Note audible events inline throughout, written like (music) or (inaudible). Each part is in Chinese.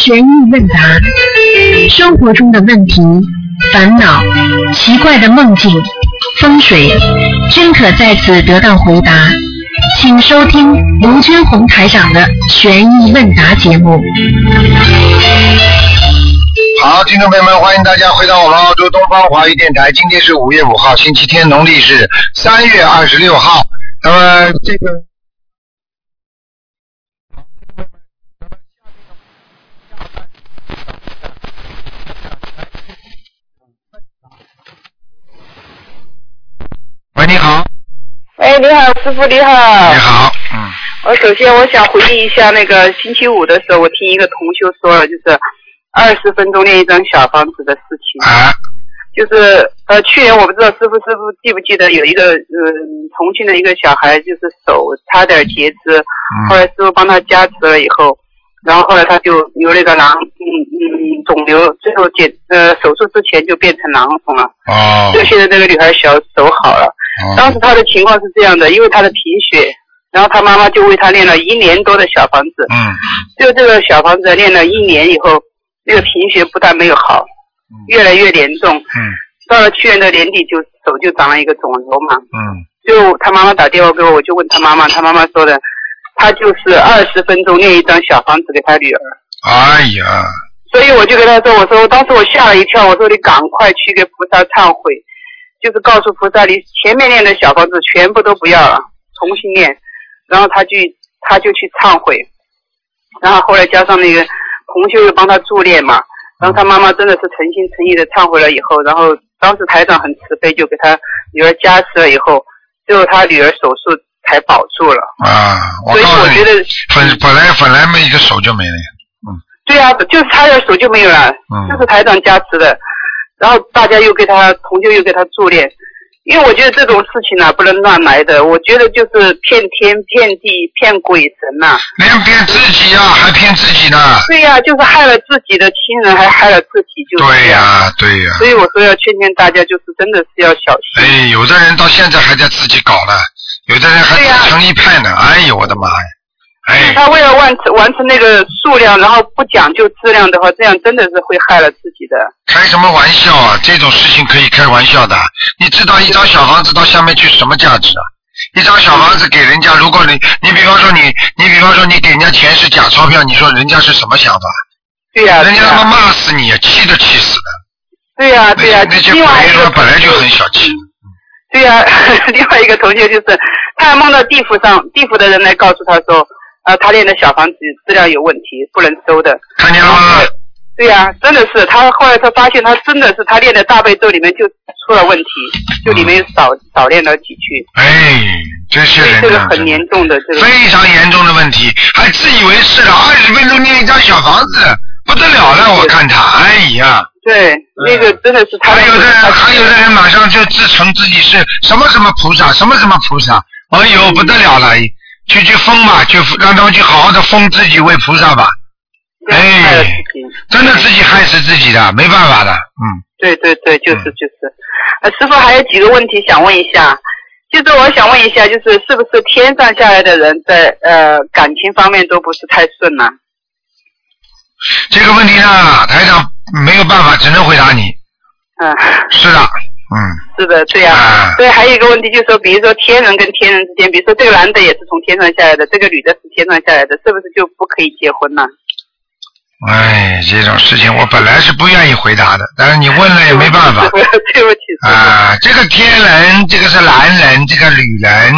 悬疑问答，生活中的问题、烦恼、奇怪的梦境、风水，均可在此得到回答。请收听卢军红台长的悬疑问答节目。好，听众朋友们，欢迎大家回到我们澳洲东方华语电台。今天是五月五号，星期天，农历是三月二十六号。那么这个。喂，你好。哎，你好，师傅，你好。你好，嗯。我首先我想回忆一下那个星期五的时候，我听一个同修说了，就是二十分钟练一张小房子的事情。啊。就是呃，去年我不知道师傅师傅记不记得有一个嗯重庆的一个小孩，就是手差点截肢，后来师傅帮他加持了以后，然后后来他就有那个囊嗯嗯肿瘤，最后检呃手术之前就变成囊肿了。哦。就现在这个女孩小手好了。当时他的情况是这样的，因为他的贫血，然后他妈妈就为他练了一年多的小房子。嗯。就这个小房子练了一年以后，那个贫血不但没有好，越来越严重。嗯。到了去年的年底，就手就长了一个肿瘤嘛。嗯。就他妈妈打电话给我，我就问他妈妈，他妈妈说的，他就是二十分钟练一张小房子给他女儿。哎呀。所以我就跟他说，我说当时我吓了一跳，我说你赶快去给菩萨忏悔。就是告诉菩萨，你前面练的小房子全部都不要了，重新练。然后他去，他就去忏悔。然后后来加上那个同修又帮他助念嘛。然后他妈妈真的是诚心诚意的忏悔了以后，然后当时台长很慈悲，就给他女儿加持了以后，最后他女儿手术才保住了。啊，所以我觉得本本来本来没一个手就没了。嗯。对啊，就是差点手就没有了。嗯。这是台长加持的。然后大家又给他同修又给他助念，因为我觉得这种事情呢不能乱来的，我觉得就是骗天骗地骗鬼神呐。连骗自己呀，还骗自己呢。对呀，就是害了自己的亲人，还害了自己，就对呀，对呀。所以我说要劝劝大家，就是真的是要小心。哎，有的人到现在还在自己搞呢，有的人还自成一派呢。哎呦，我的妈呀！他为了完成完成那个数量，然后不讲究质量的话，这样真的是会害了自己的。开什么玩笑啊！这种事情可以开玩笑的。你知道一张小房子到下面去什么价值啊？一张小房子给人家，如果你你比方说你你比方说你给人家钱是假钞票，你说人家是什么想法？对呀。人家他妈骂死你，气都气死了。对呀对呀。那些鬼说本来就很小气。对呀，(laughs) 另外一个同学就是，他还梦到地府上地府的人来告诉他说。呃，他练的小房子质量有问题，不能收的。看见了吗？对呀，真的是他。后来他发现，他真的是他练的大悲咒里面就出了问题，就里面少少练了几句。哎，这些人这个很严重的，这个非常严重的问题，还自以为是了。二十分钟练一张小房子，不得了了！我看他，哎呀。对，那个真的是他。还有的人，还有的人马上就自称自己是什么什么菩萨，什么什么菩萨，哎呦，不得了了！去去封嘛，去让他们去好好的封自己为菩萨吧。哎，真的自己害死自己的，没办法的，嗯。对对对，就是就是。呃，师傅还有几个问题想问一下，就是我想问一下，就是是不是天上下来的人在呃感情方面都不是太顺呢？这个问题呢，台长没有办法，只能回答你。嗯。是的。嗯，是的，对呀，对，还有一个问题就是说，比如说天人跟天人之间，比如说这个男的也是从天上下来的，这个女的是天上下来的，是不是就不可以结婚呢？哎，这种事情我本来是不愿意回答的，但是你问了也没办法。(laughs) 对不起。啊，这个天人，这个是男人，这个女人，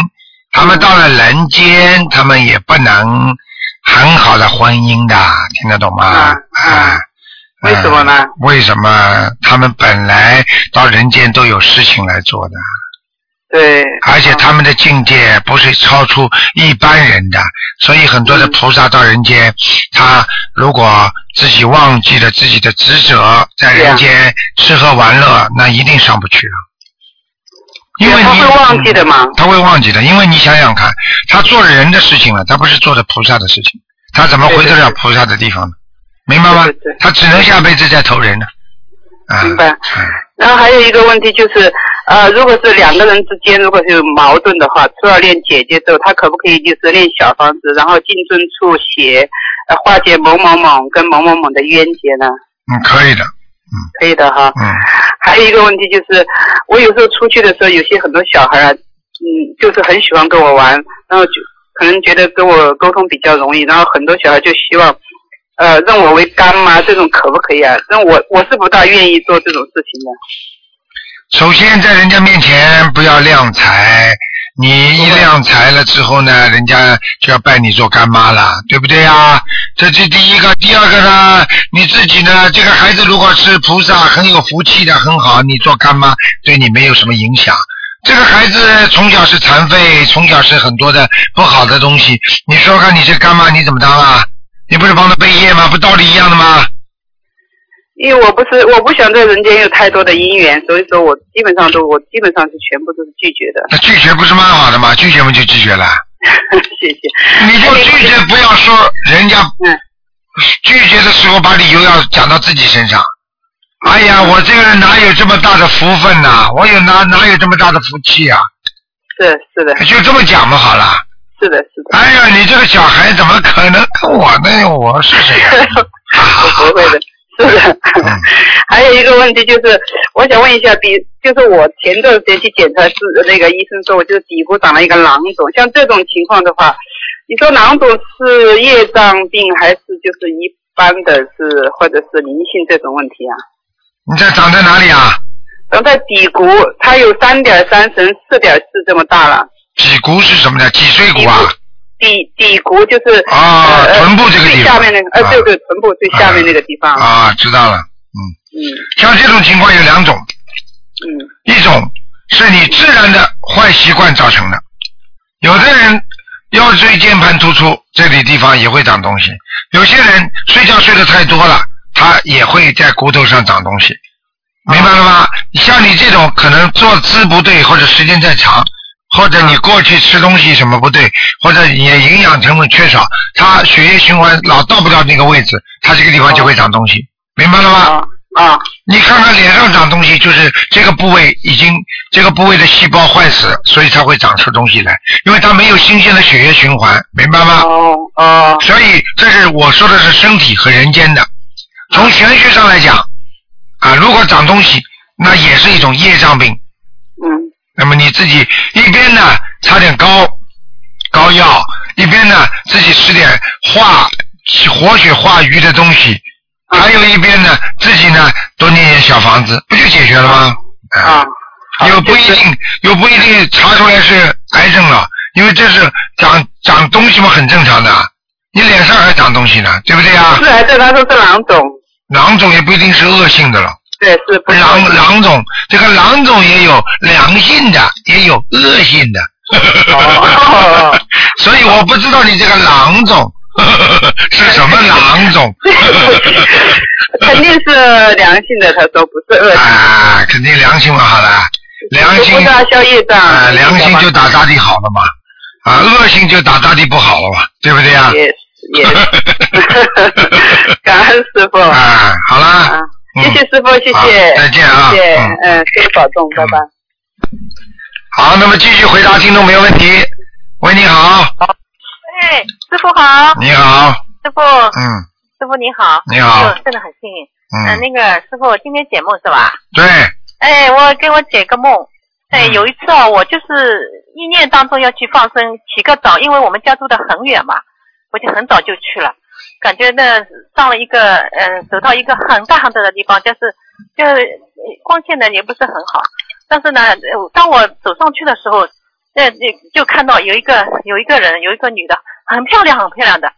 他们到了人间，他们也不能很好的婚姻的，听得懂吗？啊。为什么呢？为什么他们本来到人间都有事情来做的？对。而且他们的境界不是超出一般人的，所以很多的菩萨到人间，他如果自己忘记了自己的职责，在人间吃喝玩乐，那一定上不去啊。因为他会忘记的嘛。他会忘记的，因为你想想看，他做人的事情了，他不是做的菩萨的事情，他怎么回得了菩萨的地方呢？明白吗？他只能下辈子再投人了，啊明白。嗯然后还有一个问题就是，呃，如果是两个人之间如果是有矛盾的话，除了练姐姐咒，他可不可以就是练小房子，然后进尊处写，呃，化解某某某跟某某某的冤结呢？嗯，可以的，可以的哈。嗯。还有一个问题就是，我有时候出去的时候，有些很多小孩啊，嗯，就是很喜欢跟我玩，然后就可能觉得跟我沟通比较容易，然后很多小孩就希望，呃，认我为干妈，这种可不可以啊？那我我是不大愿意做这种事情的。首先在人家面前不要亮财，你一亮财了之后呢，人家就要拜你做干妈了，对不对呀？这是第一个，第二个呢，你自己呢，这个孩子如果是菩萨很有福气的，很好，你做干妈对你没有什么影响。这个孩子从小是残废，从小是很多的不好的东西，你说看你这干妈你怎么当啊？你不是帮他背业吗？不道理一样的吗？因为我不是我不想在人间有太多的姻缘，所以说我基本上都我基本上是全部都是拒绝的。那拒绝不是蛮好的吗？拒绝嘛就拒绝了。(laughs) 谢谢。你就拒绝，不要说人家嗯拒绝的时候把理由要讲到自己身上。哎呀，我这个人哪有这么大的福分呐、我有哪哪有这么大的福气啊？是是的，就这么讲嘛，好了。是的，是的。哎呀，你这个小孩怎么可能跟我呢？我是谁呀、我 (laughs) 不会的，是的。(laughs) 还有一个问题就是，我想问一下，比就是我前段时间去检查是那个医生说我就是底部长了一个囊肿，像这种情况的话，你说囊肿是业障病还是就是一般的是或者是灵性这种问题啊？你这长在哪里啊？长在底骨，它有三点三乘四点四这么大了。脊骨是什么呢？脊椎骨啊？底底骨就是啊呃臀部这个地方最下面那个，呃，啊对对，臀部最下面那个地方。啊，知道了。嗯，嗯像这种情况有两种，嗯一种是你自然的坏习惯造成的，有的人腰椎间盘突出，这里地方也会长东西；有些人睡觉睡得太多了，他也会在骨头上长东西，明白了吗？像你这种可能坐姿不对，或者时间太长，或者你过去吃东西什么不对，或者你的营养成分缺少，它血液循环老到不到那个位置，它这个地方就会长东西，明白了吗？啊啊你看看脸上长东西，就是这个部位已经这个部位的细胞坏死，所以才会长出东西来，因为它没有新鲜的血液循环，明白吗？哦哦所以这是我说的是身体和人间的。从玄学上来讲，啊，如果长东西，那也是一种业障病。嗯那么你自己一边呢擦点膏膏药，一边呢自己吃点化活血化瘀的东西，还有一边呢自己呢多念念小房子，不就解决了吗？啊，好又不一定，又不一定查出来是癌症了，因为这是长长东西嘛，很正常的。你脸上还长东西呢，对不对呀是？癌症，他说是囊肿，囊肿也不一定是恶性的了，对，是不是囊囊肿，这个囊肿也有良性的，也有恶性的。哦 (laughs) 所以我不知道你这个囊肿 (laughs) 是什么囊肿 (laughs) 肯定是良性的，他说不是恶性。啊，肯定良性嘛，好了，良性不大消业障。啊，良性就打大地好了嘛，啊，恶性就打大地不好了嘛，对不对呀？也也，感恩师傅。啊，好啦啊，谢谢师傅，谢谢，再见啊。谢谢嗯，嗯，师傅保重，拜拜。好，那么继续回答听众没有问题。喂，你好，哎，师傅好，你好，师傅，嗯，师傅你好，你好。哎呦真的很幸运。呃嗯，那个师傅今天解梦是吧？对，哎，我给我解个梦。哎，嗯。有一次哦，我就是意念当中要去放生，起个早，因为我们家住的很远嘛，我就很早就去了，感觉呢上了一个，嗯、走到一个很大很大的地方，就是就光线呢也不是很好，但是呢，当我走上去的时候，那那就看到有一个有一个人，有一个女的，很漂亮很漂亮的，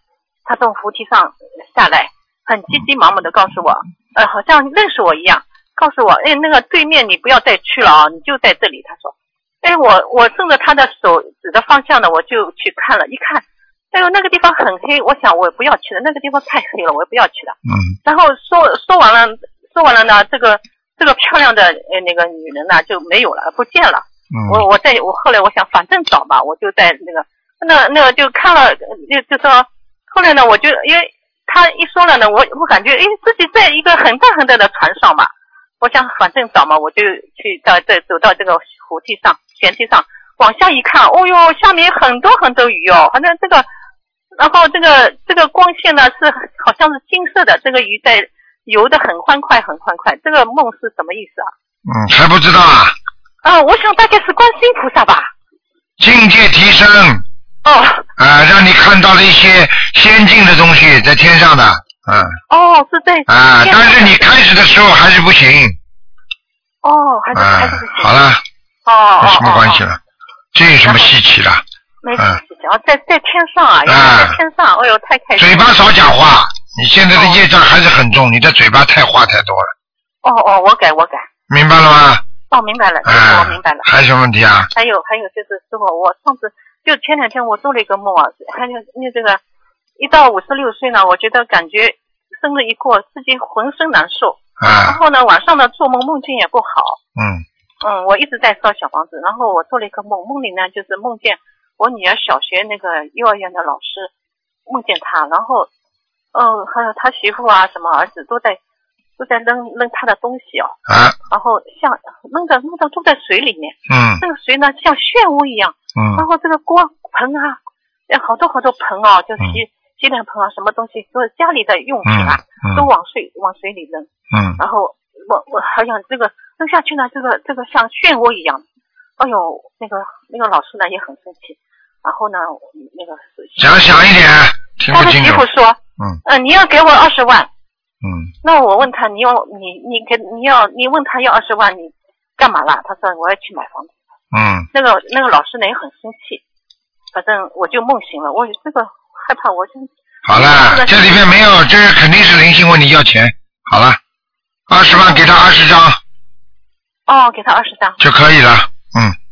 她从扶梯上下来，很急急忙忙的告诉我，呃，好像认识我一样，告诉我，哎，那个对面你不要再去了啊，你就在这里。他说，哎，我我顺着他的手指的方向呢，我就去看了，一看，哎呦，那个地方很黑，我想我不要去了，那个地方太黑了，我也不要去了。嗯然后说说完了，说完了呢，这个这个漂亮的呃那个女人呢就没有了，不见了。我嗯我在我后来我想反正找吧，我就在那个那那个就看了，就就说后来呢，我就因为他一说了呢，我我感觉哎自己在一个很大很大的船上嘛，我想反正找嘛，我就去到这走到这个湖堤上、悬梯上，往下一看，哦哟，下面很多很多鱼哦，反正这个，然后这个这个光线呢是好像是金色的，这个鱼在游得很欢快，很欢快。这个梦是什么意思啊？嗯，还不知道啊？啊，我想大概是观世音菩萨吧。境界提升哦啊，让你看到了一些先进的东西在天上的，嗯哦，是对啊，但是你开始的时候还是不行，哦，还是啊还是不行。，好了，哦哦没什么关系哦哦了，这有什么稀奇的？没什么事情。哦，在在天上啊，在天上，哎呦，太开心了。嘴巴少讲话，你现在的业障还是很重，你的嘴巴太话太多了，哦哦，我改我改。明白了吗？哦，明白了，啊，我明白了。还有什么问题啊？还有还有就是师傅，我上次就前两天我做了一个梦啊，还有那这个一到五十六岁呢，我觉得感觉生日一过，自己浑身难受，然啊，后呢晚上呢做梦梦境也不好，嗯嗯，我一直在烧小房子，然后我做了一个梦，梦里呢就是梦见我女儿小学那个幼儿园的老师，梦见他，然后，嗯，还有他媳妇啊什么儿子都在都在扔扔他的东西哦，啊。然后像扔的扔的都在水里面，嗯。这个水呢像漩涡一样，嗯。然嗯后这个锅盆啊，呃好多好多盆啊，就嗯。洗、洗脸盆啊，什么东西都是家里的用品啊，嗯都往水往水里扔。嗯。然后我我好像这个扔下去呢，这个这个像漩涡一样。哎呦，那个那个老师呢也很生气，然后呢那个讲响一点，听不清楚他的媳妇。说，嗯呃，你要给我二十万。嗯那我问他，你要你你给你要你问他要二十万，你干嘛啦？他说我要去买房子。嗯，那个那个老师呢也很生气，反正我就梦醒了，我这个害怕，我就好了，这里面没有，这肯定是灵性问你要钱。好了，二十万给他二十张哦给他二十张。就可以了。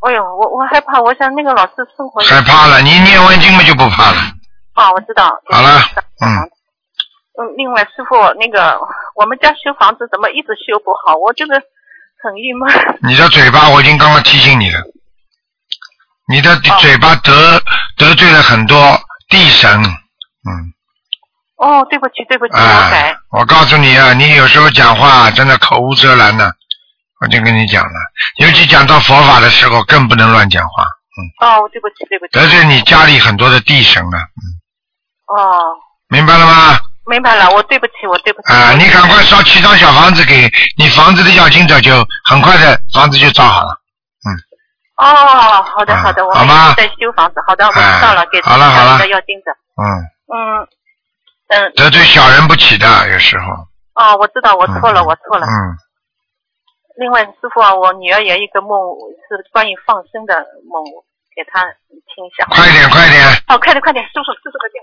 嗯，哎呦，我我害怕，我想那个老师生活害怕了，你念完经嘛就不怕了。啊，我知道。好了嗯。嗯，另外师傅，那个我们家修房子怎么一直修不好？我就是很郁闷。你的嘴巴我已经刚刚提醒你了，你的嘴巴得得罪了很多地神。嗯，哦，对不起，对不起，我啊改。，我告诉你啊，你有时候讲话真的口无遮拦的，我就跟你讲了，尤其讲到佛法的时候更不能乱讲话，嗯哦，对不起，对不起。得罪你家里很多的地神了，嗯哦，明白了吗？明白了，我对不起，我对不起。啊，你赶快烧七张小房子给你房子的要经者，就很快的房子就造好了。嗯哦，好的，啊好的，我们在修房子。好的，我知道了，给好了好了的要盯着。嗯，嗯嗯，得罪小人不起的，有时候。哦，我知道，我错了，嗯我错了。嗯，另外，师傅啊，我女儿有一个梦是关于放生的梦，给她听一下。快点快点，哦，快点快点，师傅，师傅快点。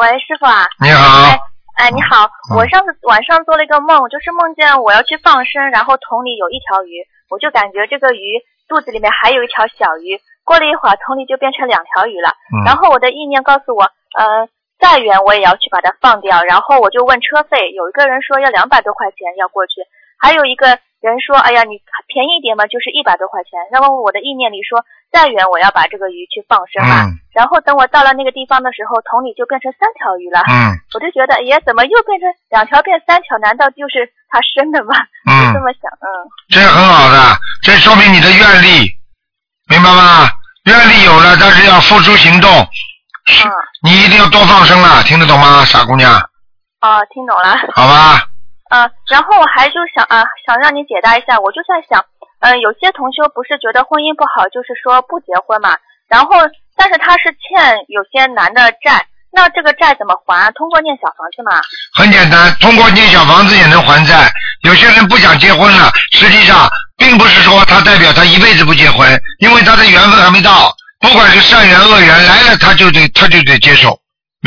喂，师傅啊。你好哎，哎，你好，嗯我上次晚上做了一个梦，就是梦见我要去放生，然后桶里有一条鱼，我就感觉这个鱼肚子里面还有一条小鱼。过了一会儿，桶里就变成两条鱼了。嗯然后我的意念告诉我，呃，再远我也要去把它放掉。然后我就问车费，有一个人说要两百多块钱要过去，还有一个人说，哎呀，你便宜一点嘛，就是一百多块钱。那么我的意念里说，再远我要把这个鱼去放生嘛。嗯然后等我到了那个地方的时候，桶里就变成三条鱼了。嗯我就觉得，耶，怎么又变成两条变三条？难道就是他生的吗？就这嗯，么想，嗯。这很好的，这说明你的愿力，明白吗？愿力有了，但是要付诸行动。嗯，你一定要多放生了，听得懂吗，傻姑娘？哦，听懂了。好吧，嗯，然后我还就想啊、想让你解答一下，我就在想，嗯、有些同修不是觉得婚姻不好，就是说不结婚嘛。然后，但是他是欠有些男的债，那这个债怎么还？通过念小房子嘛？很简单，通过念小房子也能还债。有些人不想结婚了，实际上并不是说他代表他一辈子不结婚，因为他的缘分还没到。不管是善缘恶缘来了，他就得他就得接受，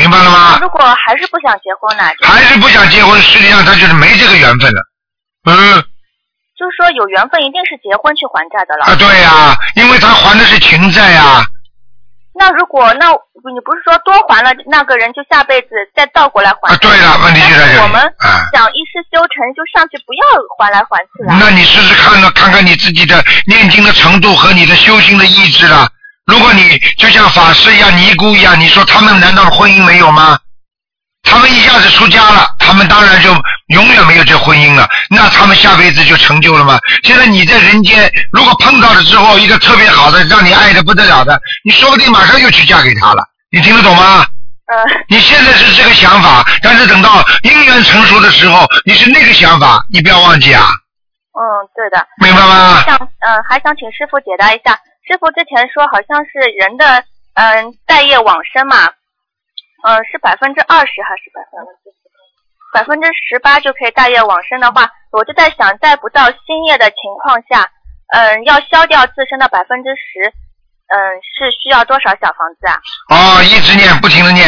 明白了吗？如果还是不想结婚呢？就还是不想结婚，实际上他就是没这个缘分了。嗯就是说有缘分一定是结婚去还债的了。啊，对呀、因为他还的是情债呀、那如果那你不是说多还了那个人就下辈子再倒过来还？啊，对了，问题就在这里。我们啊，想一世修成，就上去不要还来还去了。那你试试看呢，看看你自己的念经的程度和你的修行的意志了。如果你就像法师一样、尼姑一样，你说他们难道婚姻没有吗？他们一下子出家了，他们当然就永远没有这婚姻了，那他们下辈子就成就了吗？现在你在人间，如果碰到了之后一个特别好的，让你爱的不得了的，你说不定马上就去嫁给他了，你听得懂吗？嗯你现在是这个想法，但是等到姻缘成熟的时候，你是那个想法，你不要忘记啊，嗯，对的。明白吗？想嗯，还想请师傅解答一下，师傅之前说好像是人的嗯待业往生嘛，嗯是百分之二十还是百分之百分之十八就可以待业往生的话，我就在想，在不到新业的情况下，嗯要消掉自身的百分之十，嗯是需要多少小房子啊？哦，一直念，不停的念。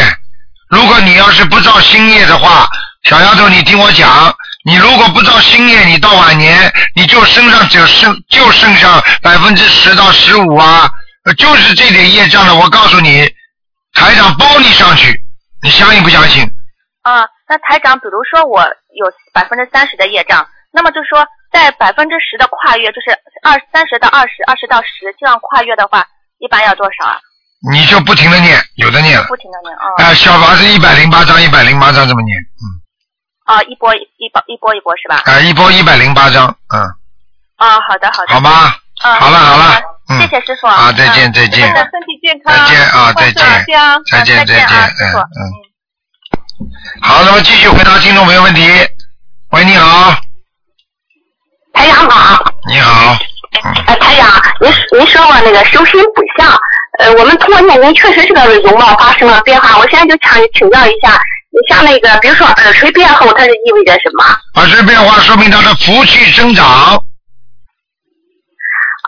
如果你要是不造新业的话，小丫头，你听我讲，你如果不造新业，你到晚年你就身上只剩就剩下百分之十到十五啊，呃就是这点业障了。我告诉你，台长包你上去，你相信不相信？啊，那台长，比如说我有百分之三十的业障，那么就说在百分之十的跨越，就是二三十到二十，二十到十这样跨越的话，一般要多少啊？你就不停的念，有的念了。不停的念啊。哎、小房子一百零八张，一百零八张这么念，嗯，啊，一波一波一波一波是吧？啊、一波一百零八张，嗯，啊，好的好的。好吧，嗯，好了好了嗯谢谢师傅。啊再见嗯再见身体健康。再见啊再见再见啊再见。嗯嗯好，那么继续回答听众朋友问题。喂，你好，台长好，你好，哎，台长，您您说过那个修身补相，呃，我们通过念经确实是个容貌发生了变化。我现在就想请教一下，你像那个，比如说耳垂变厚，它是意味着什么？耳垂变化说明他的福气增长，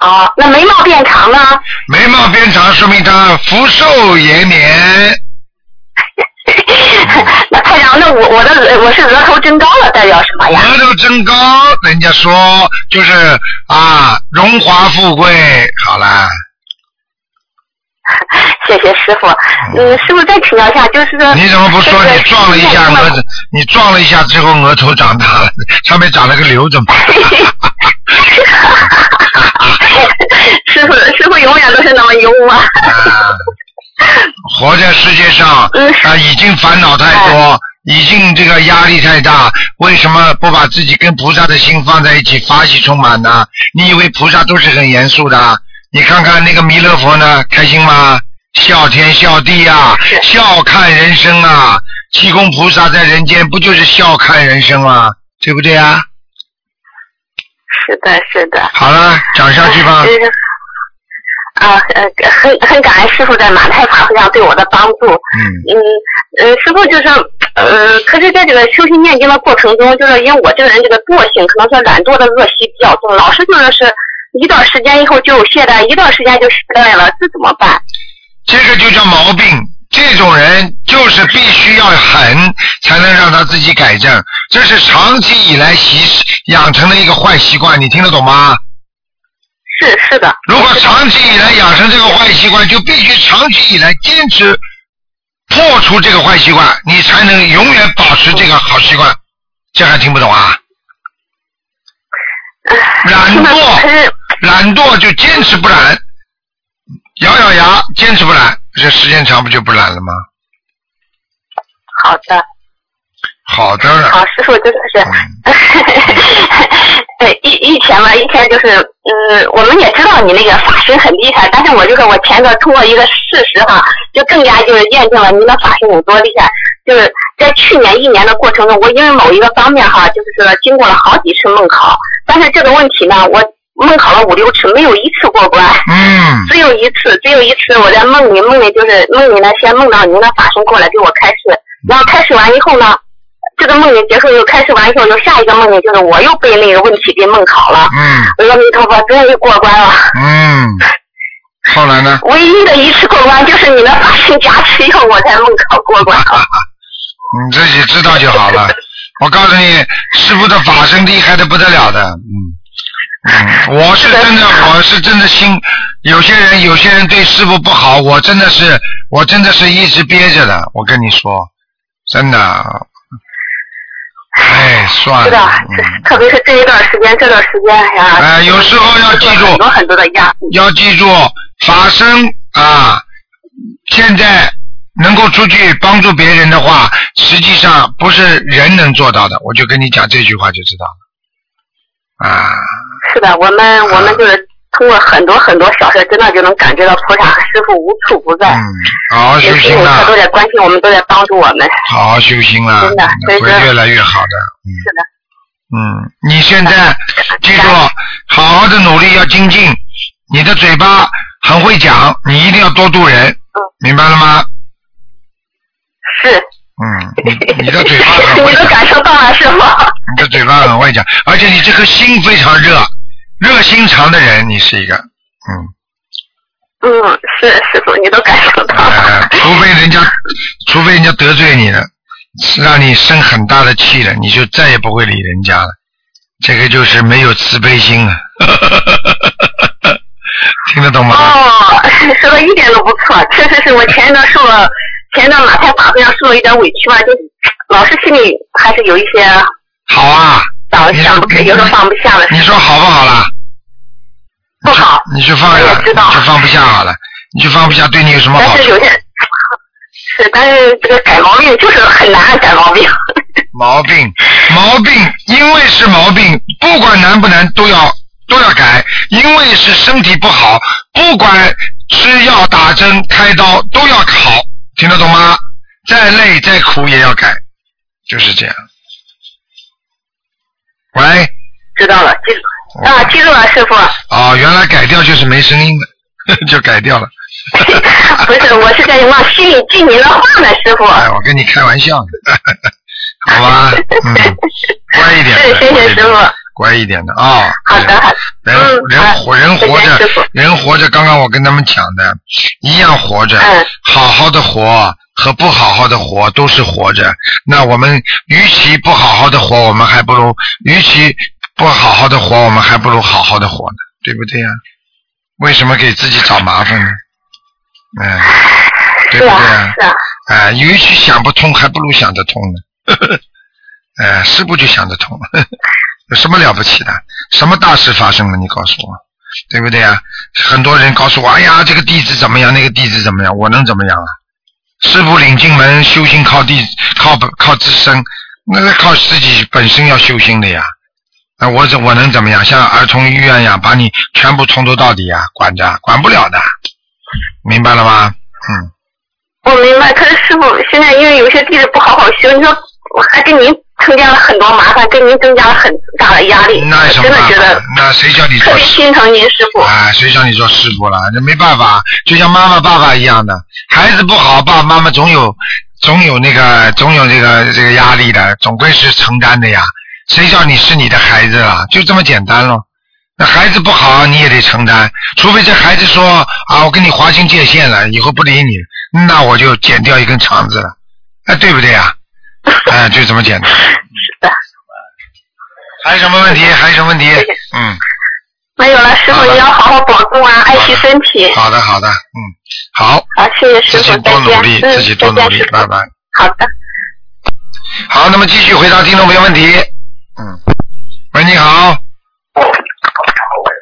哦，那眉毛变长呢？眉毛变长说明他福寿延年。(laughs) 那太长，那我我的我是额头增高了，代表什么呀？额头增高，人家说就是啊，荣华富贵。好啦，(laughs) 谢谢师傅。嗯，师傅再请教一下，就是说你怎么不说你撞了一下额子？你撞了一下之后额头长大了，上面长了个瘤怎么办？(laughs) 师傅，师傅永远都是那么幽默。(laughs) 啊，活在世界上嗯啊，已经烦恼太多，已经这个压力太大，为什么不把自己跟菩萨的心放在一起，法喜充满呢？你以为菩萨都是很严肃的？你看看那个弥勒佛呢，开心吗？笑天笑地啊，笑看人生啊！济公菩萨在人间不就是笑看人生吗？对不对啊？是的，是的。好了，讲下去吧。嗯啊，呃，很很感恩师傅在马太法会上对我的帮助。嗯，嗯，呃，师傅就是，呃，可是在这个修行念经的过程中，就是因为我这个人这个惰性，可能说懒惰的恶习比较重，老是就是是一段时间以后就懈怠，一段时间就懈怠了，这怎么办？这个就叫毛病。这种人就是必须要狠，才能让他自己改正。这是长期以来习养成的一个坏习惯，你听得懂吗？是是的，如果长期以来养成这个坏习惯，就必须长期以来坚持破除这个坏习惯，你才能永远保持这个好习惯。这还听不懂啊？懒可惰，是懒惰就坚持不懒，咬咬牙坚持不懒，这时间长不就不懒了吗？好的，好的了，好，师傅真的是。(laughs) 呃，以以前嘛，以前就是，嗯，我们也知道你那个法身很厉害，但是我就是我前个通过一个事实哈，就更加就是验证了您的法身有多厉害。就是在去年一年的过程中，我因为某一个方面哈，就是说经过了好几次梦考，但是这个问题呢，我梦考了五六次，没有一次过关。嗯，只有一次，只有一次，我在梦里，梦里就是梦里呢，先梦到您的法身过来给我开示，然后开示完以后呢，这个梦里结束又开示完以后，又下一个梦里就是我又被那个问题给梦考了。嗯阿弥陀佛，终于过关了。嗯，后来呢？唯一的一次过关就是你的法身加持以后，我才梦考过关了。(laughs) 你自己知道就好了。我告诉你，师傅的法身厉害的不得了的，嗯嗯，(laughs) 我是真的，我是真的心，有些人有些人对师傅不好，我真的是，我真的是一直憋着的，我跟你说，真的，哎，算是的了，，特别是这一段时间，这段时间哎呀，哎有时候要记住很多很多的压力。要记住，法身啊，现在能够出去帮助别人的话，实实际上不是人能做到的。我就跟你讲这句话就知道了。啊，是的，我们我们就是通过很多很多小事，真的就能感觉到菩萨和师傅无处不在。嗯，好好修有时有心了刻都，在关心我们，都在帮助我们。好好修心了，真的会越来越好的。嗯是的，嗯，你现在记住，好好的努力要精进。你的嘴巴很会讲，你一定要多度人，明白了吗？是。嗯，你你的嘴巴很 (laughs) 会你都讲，感受到了是吗？你的嘴巴很会讲，而且你这颗心非常热，热心肠的人，你是一个，嗯，嗯，是师傅，你都感受到呃了。，除非人家，除非人家得罪你了，让你生很大的气了，你就再也不会理人家了。这个就是没有慈悲心了，(laughs) 听得懂吗？哦，说的一点都不错，确实是我前一段受了，前一段马太法会上受了一点委屈吧，就老是心里还是有一些好啊，想想不开，有时候放不下了。你说好不好啦？不好，你去放下，知道就放不下好了，你去放不下，对你有什么好处？但是有些 (laughs) 是，但是这个改毛病就是很难改毛病。(laughs) 毛病，毛病，因为是毛病，不管难不难都要都要改，因为是身体不好，不管吃药、打针、开刀都要好，听得懂吗？再累再苦也要改，就是这样。喂，知道了，记住啊，记住了，师傅。啊，原来改掉就是没声音的，(laughs) 就改掉了。(laughs) 不是，我是在往心里记您的话呢，师傅。哎，我跟你开玩笑呢，(laughs) 好吧？嗯，乖一点谢谢师傅。乖一点的啊。好的，好的。人人活人活着人活着，刚刚我跟他们讲的，一样活着，嗯好好的活和不好好的活都是活着。那我们与其不好好的活，我们还不如与其不好好的活，我们还不如好好的活呢，对不对呀、为什么给自己找麻烦呢？嗯，对不对啊？，是啊。啊，与其想不通，还不如想得通呢。(coughs) 哎，是不就想得通？(laughs) 有什么了不起的？什么大事发生了？你告诉我，对不对啊？很多人告诉我，哎呀，这个弟子怎么样，那个弟子怎么样，我能怎么样啊？师傅领进门，修行靠弟，靠靠自身，那是靠自己本身要修行的呀。那我怎我能怎么样？像儿童医院呀，把你全部从头到底呀管着，管不了的，明白了吗？嗯。我明白，可是师傅现在因为有些弟子不好好修，你说我还给您增加了很多麻烦，给您增加了很大的压力，那什么真的觉得？那谁叫你特别做师？心疼您师傅。啊，谁叫你做师傅了？那没办法，就像妈妈爸爸一样的，孩子不好，爸爸妈妈总有总有那个总有这个这个压力的，总归是承担的呀。谁叫你是你的孩子啊？就这么简单咯。那孩子不好，你也得承担，除非这孩子说啊，我跟你划清界限了，以后不理你，那我就剪掉一根肠子了，哎，对不对啊？哎，就这么简单。是的，还有什么问题？还有什么问题？嗯，没有了，师傅你要好好保重啊，爱惜身体。好的，好的，嗯，好，好，谢谢师自己傅。多努力，嗯自己多努力拜拜。好的。好，那么继续回答听众朋友问题。嗯，喂，你好，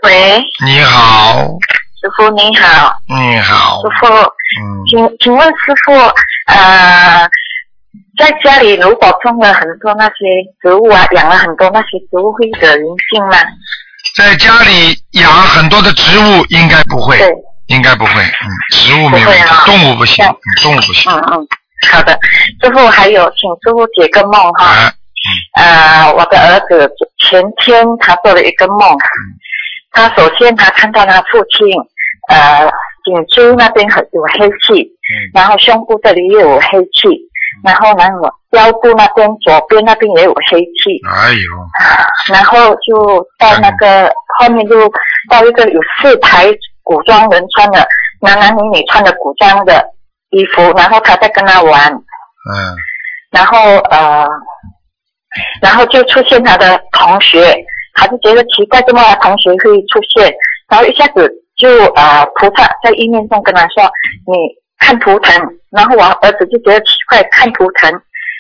喂，你好，师傅你好，你好，师傅，嗯，请请问师傅，呃，在家里如果种了很多那些植物啊，养了很多那些植物，会惹灵性吗？在家里养很多的植物应该不会，对，应该不会，嗯，植物没有动物不行，动物不行，嗯嗯，好的，师傅还有，请师傅解个梦哈。啊，呃，我的儿子前天他做了一个梦，他首先他看到他父亲，呃，颈椎那边很有黑气，然后胸部这里也有黑气，然后呢，我腰部那边左边那边也有黑气，哎呦，然后就到那个后面就到一个有四排古装人穿的男男女女穿的古装的衣服，然后他在跟他玩，嗯，然后呃，然后就出现他的同学，他就觉得奇怪，怎么他同学会出现？然后一下子就呃，菩萨在意念中跟他说：“你看图腾。”然后我儿子就觉得奇怪，看图腾，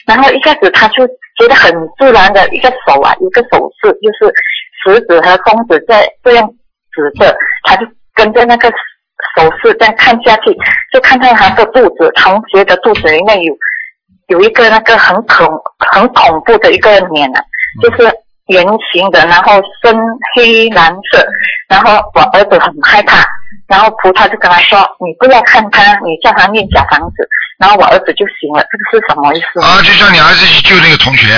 然后一下子他就觉得很自然的一个手啊，一个手势，就是食指和中指在这样指着，他就跟着那个手势这样看下去，就看到他的肚子，同学的肚子里面有有一个那个很恐很恐怖的一个脸啊，就是圆形的，然后深黑蓝色，然后我儿子很害怕，然后菩萨就跟他说：“你不要看他，你叫他念小房子。”然后我儿子就醒了，这个是什么意思？啊，就叫你儿子去救那个同学。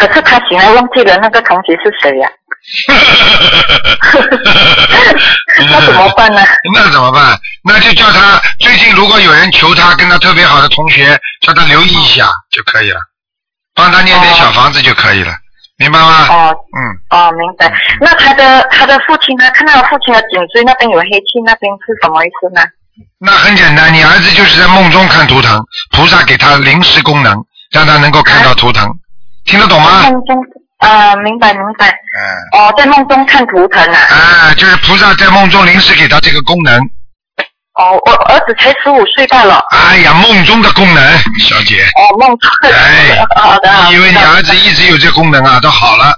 可是他醒来忘记了那个同学是谁呀、(laughs) 那怎么办呢？那怎么办？那就叫他最近如果有人求他跟他特别好的同学，叫他留意一下就可以了，帮他念点小房子就可以了，明白吗？哦嗯，哦，明白。那他的他的父亲呢？看到父亲的颈椎那边有黑气，那边是什么意思呢？那很简单，你儿子就是在梦中看图腾，菩萨给他临时功能，让他能够看到图腾，听得懂吗？梦中呃、明白明白。嗯，哦，在梦中看图腾啊。啊，就是菩萨在梦中临时给他这个功能。哦，我儿子才十五岁罢了。哎呀，梦中的功能，小姐，哦，梦中。哎好的。好的你以为你儿子一直有这功能啊？都好了。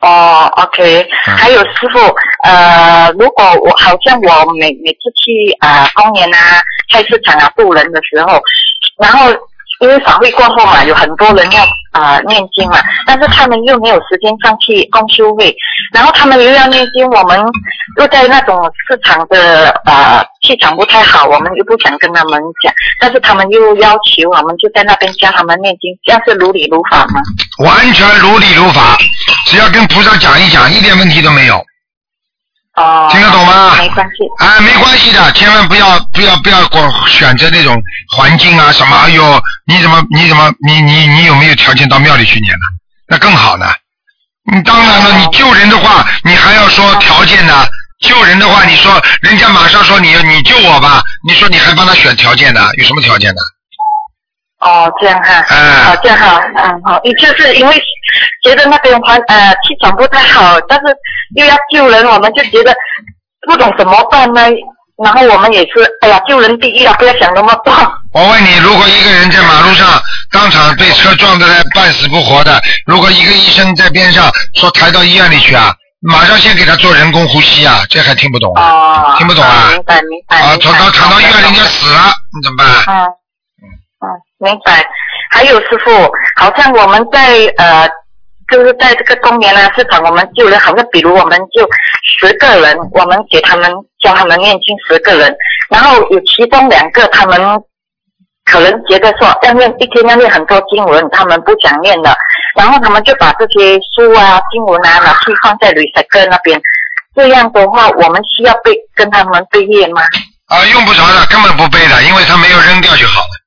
哦，OK，嗯还有师傅，呃，如果我好像我每每次去啊、呃公园啊、菜市场啊渡人的时候，然后因为法会过后嘛，有很多人要啊、念经嘛，但是他们又没有时间上去公修会，然后他们又要念经，我们又在那种市场的呃气场不太好，我们又不想跟他们讲，但是他们又要求我们就在那边教他们念经，这样是如理如法吗？完全如理如法，只要跟菩萨讲一讲，一点问题都没有。哦，听得懂吗没关系。啊，没关系的，千万不要不要不要光选择那种环境啊什么，哎呦，你怎么你怎么你你你有没有条件到庙里去念呢？那更好呢。你当然了，你救人的话，你还要说条件呢。救人的话，你说人家马上说你你救我吧，你说你还帮他选条件呢？有什么条件呢？哦，这样哈，嗯好，这样哈，嗯，好，你就是因为觉得那边环呃气场不太好，但是又要救人，我们就觉得不懂怎么办呢。然后我们也是，哎呀，救人第一啊，不要想那么多。我问你，如果一个人在马路上当场被车撞得半死不活的，如果一个医生在边上说抬到医院里去啊，马上先给他做人工呼吸啊，这还听不懂啊？哦，听不懂啊明白明白。啊，躺到躺到医院人家死了，你怎么办？嗯嗯，明白。还有师傅，好像我们在呃，就是在这个公园啊市场，我们救人，好像比如我们就十个人，我们给他们教他们念经十个人，然后有其中两个他们可能觉得说要念一天要念很多经文，他们不想念了，然后他们就把这些书啊经文啊拿去放在旅赛哥那边。这样的话，我们需要背跟他们背业吗？啊，用不着的，根本不背的，因为他没有扔掉就好了。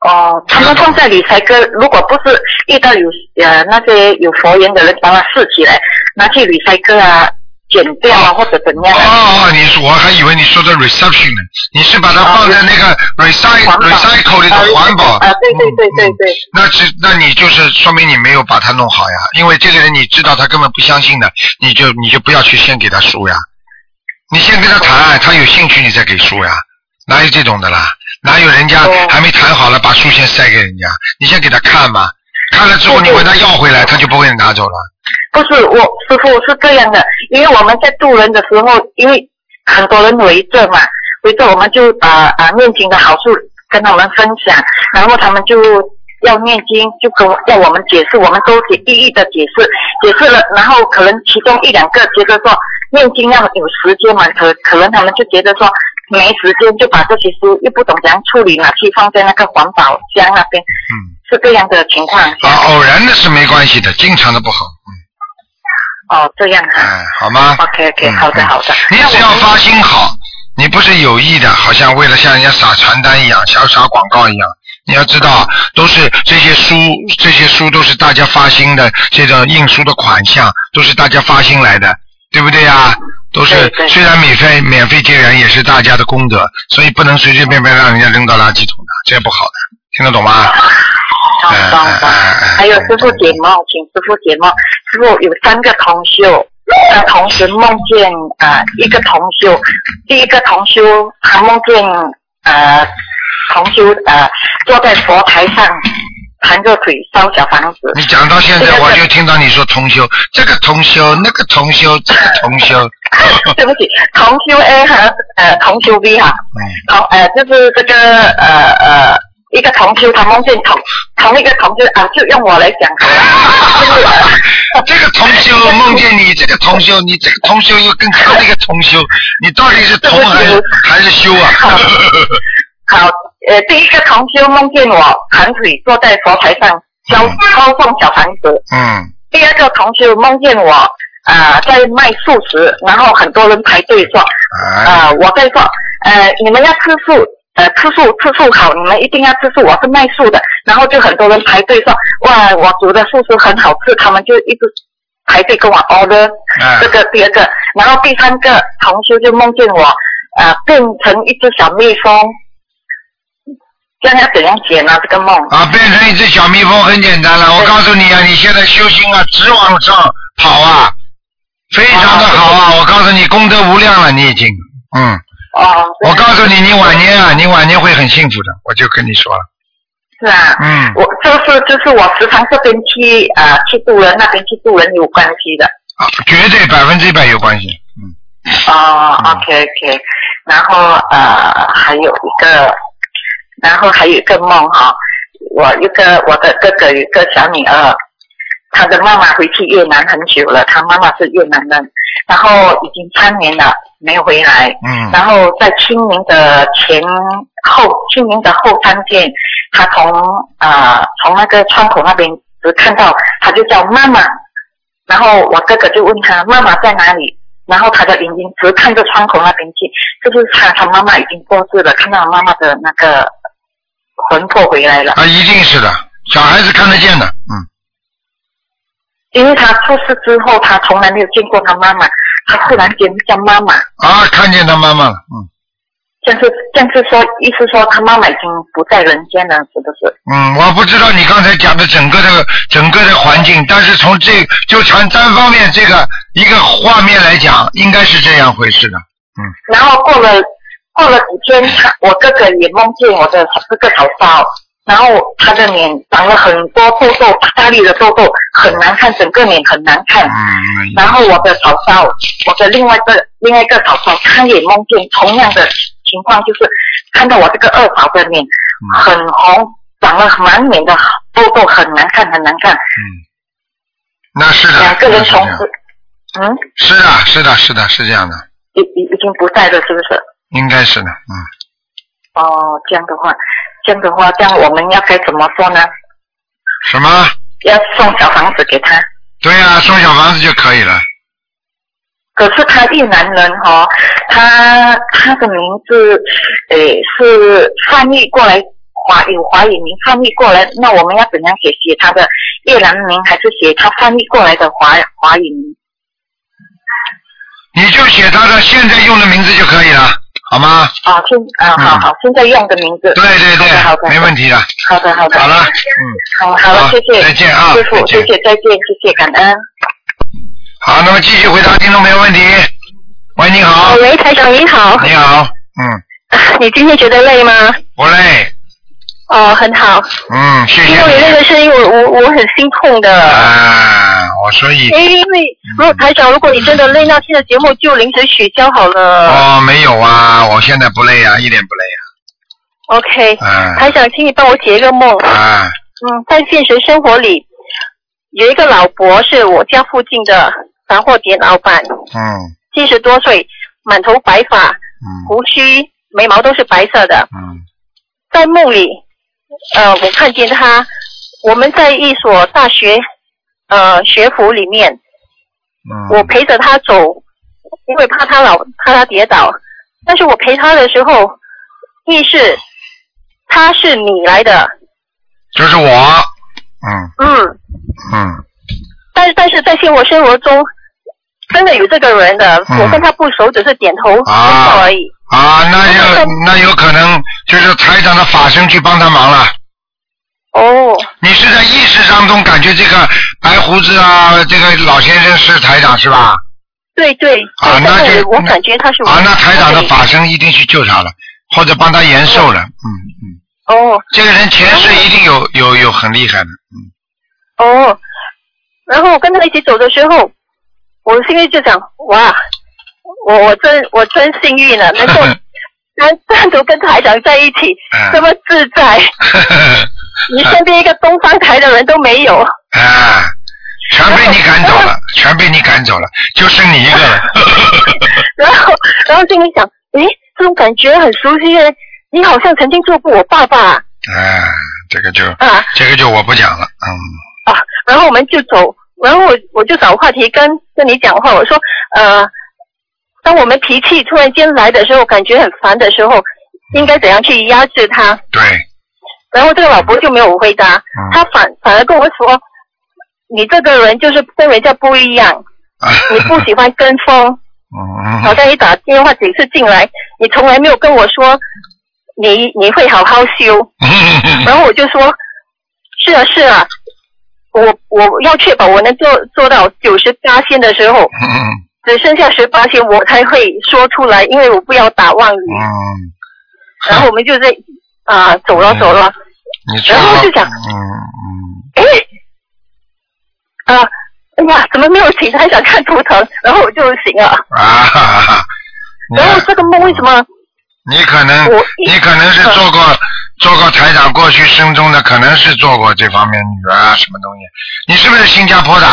哦，他们放在理财哥，如果不是遇到有呃那些有佛缘的人把他拾起来，拿去理财哥啊剪掉啊、或者怎样哦啊？哦，你说我还以为你说的 reception 呢，你是把它放在那个 recycle recycle 里的环保。啊，对对对对对，那只那你就是说明你没有把它弄好呀，因为这个人你知道他根本不相信的，你就你就不要去先给他书呀，你先跟他谈，他有兴趣你再给书呀，哪有这种的啦？哪有人家哦还没谈好了把书先塞给人家？你先给他看嘛，看了之后你问他要回来，他就不会拿走了。不是我师傅是这样的，因为我们在渡人的时候，因为很多人围着嘛，围着我们就把啊念经的好处跟他们分享，然后他们就要念经，就跟要我们解释，我们都解一一的解释，解释了，然后可能其中一两个觉得说念经要有时间嘛，可可能他们就觉得说没时间，就把这些书又不懂怎样处理，拿去放在那个环保箱那边，嗯，是这样的情况。啊，偶然的是没关系的，经常的不好。嗯哦，这样啊。哎，好吗？OK OK，嗯好的好的。你只要发心好，你不是有意的，好像为了像人家撒传单一样，像撒广告一样。你要知道，都是这些书，这些书都是大家发心的，这种印书的款项都是大家发心来的，对不对呀？都是虽然免费免费接人，也是大家的功德，所以不能随随便便让人家扔到垃圾桶的，这样不好的，听得懂吗？还有师傅解梦，请师傅解梦。师傅有三个同修，他同时梦见啊、呃一个同修，第一个同修他梦见呃同修呃坐在佛台上，盘着腿烧小房子。你讲到现在，我就听到你说同修，这个同修，那个同修，这个同修。(laughs) 对不起，同修 A 和呃同修 B 哈，同呃就是这个呃呃一个同修他梦见同同一个同修啊，就用我来讲。(laughs) 这个同修梦见你，这个同修，你这个同修又跟他那个同修，你到底是同还是还是修啊？(laughs) 好，呃，第一个同修梦见我盘腿坐在佛台上烧烧送小房子。嗯。第二个同修梦见我啊、在卖素食，然后很多人排队说啊、我在说呃你们要吃素。呃，吃素吃素好，你们一定要吃素。我是卖素的，然后就很多人排队说，哇，我煮的素食很好吃，他们就一直排队跟我 order。哎这个第二个，然后第三个同学就梦见我，呃，变成一只小蜜蜂，这样要怎样解呢？这个梦？啊，变成一只小蜜蜂很简单了。我告诉你啊，你现在修心啊，直往上跑啊，非常的好啊。我告诉你，功德无量了，你已经，嗯。哦。我告诉你，你晚年啊，你晚年会很幸福的，我就跟你说了。是啊。嗯。我就是就是我时常这边去啊、呃、去渡人，那边去渡人有关系的。啊，绝对百分之一百有关系。嗯哦，OK OK，然后呃还有一个，然后还有一个梦哈，我一个我的哥哥有一个小女儿，她的妈妈回去越南很久了，她妈妈是越南人，然后已经三年了没有回来，嗯。然后在清明的前后清明的后三天，她从呃从那个窗口那边只看到，她就叫妈妈，然后我哥哥就问他妈妈在哪里，然后他的眼睛直看着窗口那边去，是不是他他妈妈已经过世了，看到妈妈的那个魂魄回来了？啊，一定是的，小孩子看得见的，嗯。因为他出事之后，他从来没有见过他妈妈，他突然间叫妈妈，啊，看见他妈妈了，嗯像是像是说意思说他妈妈已经不在人间了，是不是？嗯，我不知道你刚才讲的整个的整个的环境，但是从这就从单方面这个一个画面来讲，应该是这样回事的。嗯然后过了过了几天，他我哥哥也梦见我的这个嫂嫂，然后他的脸长了很多痘痘，大力的痘痘，很难看，整个脸很难看。嗯。然后我的嫂嫂，我的另外一个另外一个嫂嫂，她也梦见同样的情况，就是看到我这个二嫂的脸很红，长了满脸的痘痘，很难看，很难看。嗯那是的。两个人同时，嗯，是啊，是的，是的，是这样的，已已已经不在了，是不是？应该是的，嗯。哦，这样的话，这样的话，这样我们要该怎么说呢？什么？要送小房子给他。对呀、送小房子就可以了。可是他越南人哈、哦，他他的名字，诶是翻译过来华有华语名翻译过来，那我们要怎样写？写他的越南名，还是写他翻译过来的华华语名？你就写他的现在用的名字就可以了，好吗？啊，现啊，好好，现在用的名字。对对对，好的，没问题的。好的，好的。好了，嗯好，好了，谢谢。再见啊师傅，谢谢，再见，谢谢，感恩。好，那么继续回答听众朋友问题。喂，你好。喂，台长你好。你好，嗯，(laughs) 你今天觉得累吗？不累，哦，很好。嗯，谢谢听到你那。个声音，我我我很心痛的。啊，我所以因为如果台长，如果你真的累，那现在节目就临时取消好了。哦，没有啊，我现在不累啊，一点不累啊 OK，啊。台长，请你帮我解一个梦。啊，嗯，在现实生活里，有一个老伯是我家附近的杂货店老板，嗯七十多岁，满头白发，胡须、眉毛都是白色的。嗯在梦里，呃，我看见他，我们在一所大学呃学府里面，嗯。我陪着他走，因为怕他老怕他跌倒，但是我陪他的时候，意识他是你来的，就是我，嗯。嗯，嗯。但是但是在现实生活中，真的有这个人的，嗯。我跟他不熟，只是点头微啊笑而已。啊，那有那有可能就是台长的法身去帮他忙了。哦。你是在意识当中感觉这个白胡子啊，这个老先生是台长是吧？对对，啊，那就我感觉他是啊，那台长的法身一定去救他了，或者帮他延寿了。嗯嗯。哦。这个人前世一定有有有很厉害的，哦，然后我跟他一起走的时候，我心里就想，哇，我我真我真幸运了，能够 (laughs) 单单独跟台长在一起，嗯。这么自在，(laughs) (laughs) 你身边一个东方台的人都没有。啊，全被你赶走了，全被你赶走了，就剩你一个人。(laughs) 然后，然后心里想，诶，这种感觉很熟悉耶，你好像曾经做过我爸爸啊，这个就啊这个就我不讲了，嗯，啊。然后我们就走，然后我我就找话题跟跟你讲话，我说，呃，当我们脾气突然间来的时候，感觉很烦的时候，应该怎样去压制它？对，然后这个老伯就没有回答，嗯他反反而跟我说，你这个人就是跟人家不一样，(laughs) 啊你不喜欢跟风。嗯好像你打电话几次进来，你从来没有跟我说你你会好好修，(laughs) 嗯然后我就说，是啊是啊，我我要确保我能做做到九十八仙的时候，(laughs) 嗯只剩下十八仙我才会说出来，因为我不要打妄语。嗯，然后我们就在啊走了走了，你后就想嗯哎啊哎呀怎么没有请台想看图腾？然后我就醒了，嗯啊哈哈哈，(laughs) 然后这个梦为什么？你可能你可能是做过做过台长过去生中的，可能是做过这方面女儿啊什么东西。你是不是新加坡的？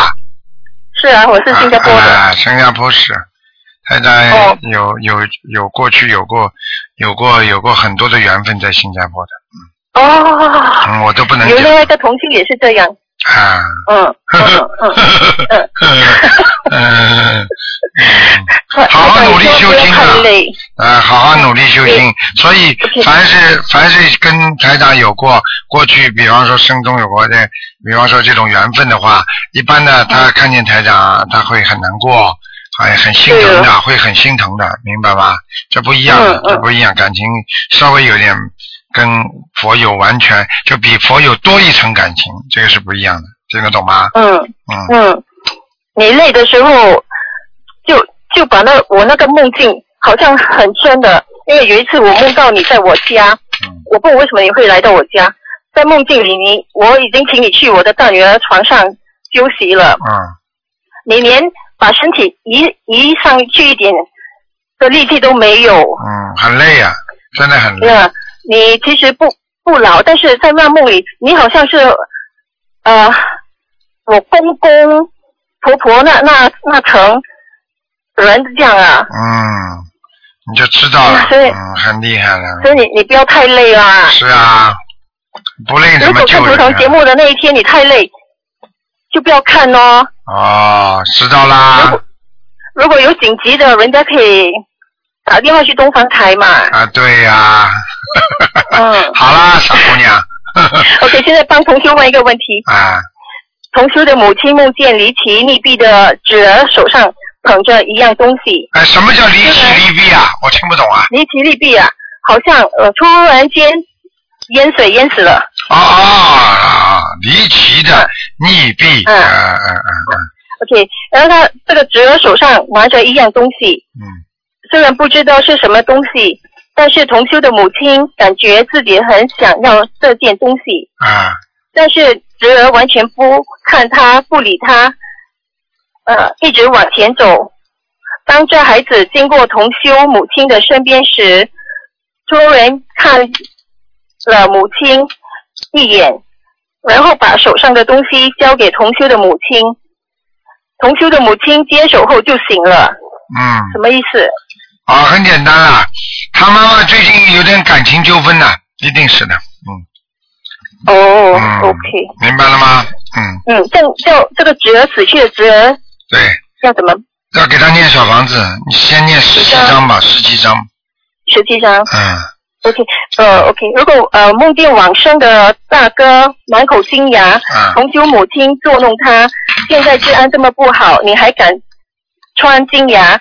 是啊，我是新加坡的。啊，新加坡是。台长哦有有有过去有过有过有过很多的缘分在新加坡的，哦，嗯，我都不能有另讲外一个同性也是这样，啊。嗯嗯嗯 (laughs) 嗯。嗯，嗯，(laughs) 好好努力修心啊。好好努力修心。所以凡是凡是跟台长有过过去，比方说生中有过的，比方说这种缘分的话，一般的他看见台长，他会很难过，哎很心疼的，会很心疼的，明白吧？这不一样这不一样，感情稍微有点跟佛友完全就比佛友多一层感情，这个是不一样的，这个懂吗？嗯嗯嗯，你累的时候就就把那我那个梦境好像很深的，因为有一次我梦到你在我家，嗯我不懂为什么你会来到我家，在梦境里你我已经请你去我的大女儿床上休息了，嗯你连把身体移移上去一点的力气都没有。嗯，很累呀、真的很累。对啊，你其实不不老，但是在那梦里，你好像是呃，我公公婆婆那那那层人这样啊，嗯，你就知道了，所以嗯，很厉害了。所以你你不要太累啦。是啊，不累怎么如果看救人啊？图腾节目的那一天你太累，就不要看哦。哦，知道啦如。果如果有紧急的，人家可以打电话去东方台嘛。啊，对呀、嗯 (laughs) 好啦，小姑娘。(laughs) OK，现在帮同修问一个问题。啊，同修的母亲梦见离奇溺毙的侄儿手上捧着一样东西，哎，什么叫离奇溺毙啊？我听不懂啊。离奇溺毙啊，好像呃突然间淹水淹死了。哦哦啊，离奇的溺毙。嗯嗯嗯嗯 OK，然后他这个侄儿手上拿着一样东西，嗯虽然不知道是什么东西，但是同修的母亲感觉自己很想要这件东西，啊但是侄儿完全不看他，不理他，呃，一直往前走。当这孩子经过同修母亲的身边时，突然看了母亲一眼，然后把手上的东西交给同修的母亲。同修的母亲接手后就醒了，嗯。什么意思？啊，很简单啊，他妈妈最近有点感情纠纷呐、一定是的。嗯哦、嗯 o k 明白了吗？嗯，嗯，这这这个侄儿死去的侄儿对，要怎么？要给他念小房子，你先念十七章吧，十七章。十七章嗯，，OK，呃，OK，如果呃梦见往生的大哥满口金牙，嗯同修母亲捉弄他，现在治安这么不好，你还敢穿金牙？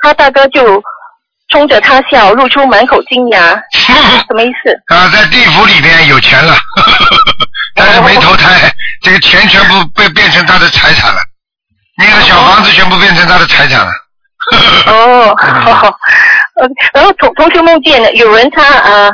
他大哥就冲着他笑，露出满口金牙，(laughs) 什么意思？啊，在地府里边有钱了，(laughs) 但是没投胎，这个钱全部被变成他的财产了，那个小房子全部变成他的财产了。哦，好 (laughs) 好，呃，然后同同学梦见有人他呃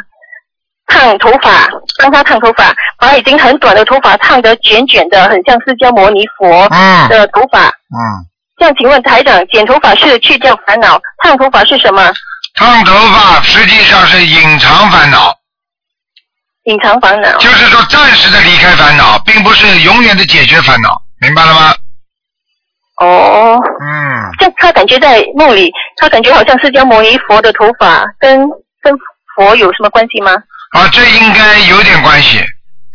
烫头发，帮他烫头发，把已经很短的头发烫得卷卷的，很像释迦牟尼佛嗯的头发。嗯，这样，请问台长，剪头发是去掉烦恼，烫头发是什么？烫头发实际上是隐藏烦恼，隐藏烦恼。就是说暂时的离开烦恼，并不是永远的解决烦恼，明白了吗？哦，嗯，就他感觉在梦里，他感觉好像释迦牟尼佛的头发跟跟佛有什么关系吗？啊，这应该有点关系，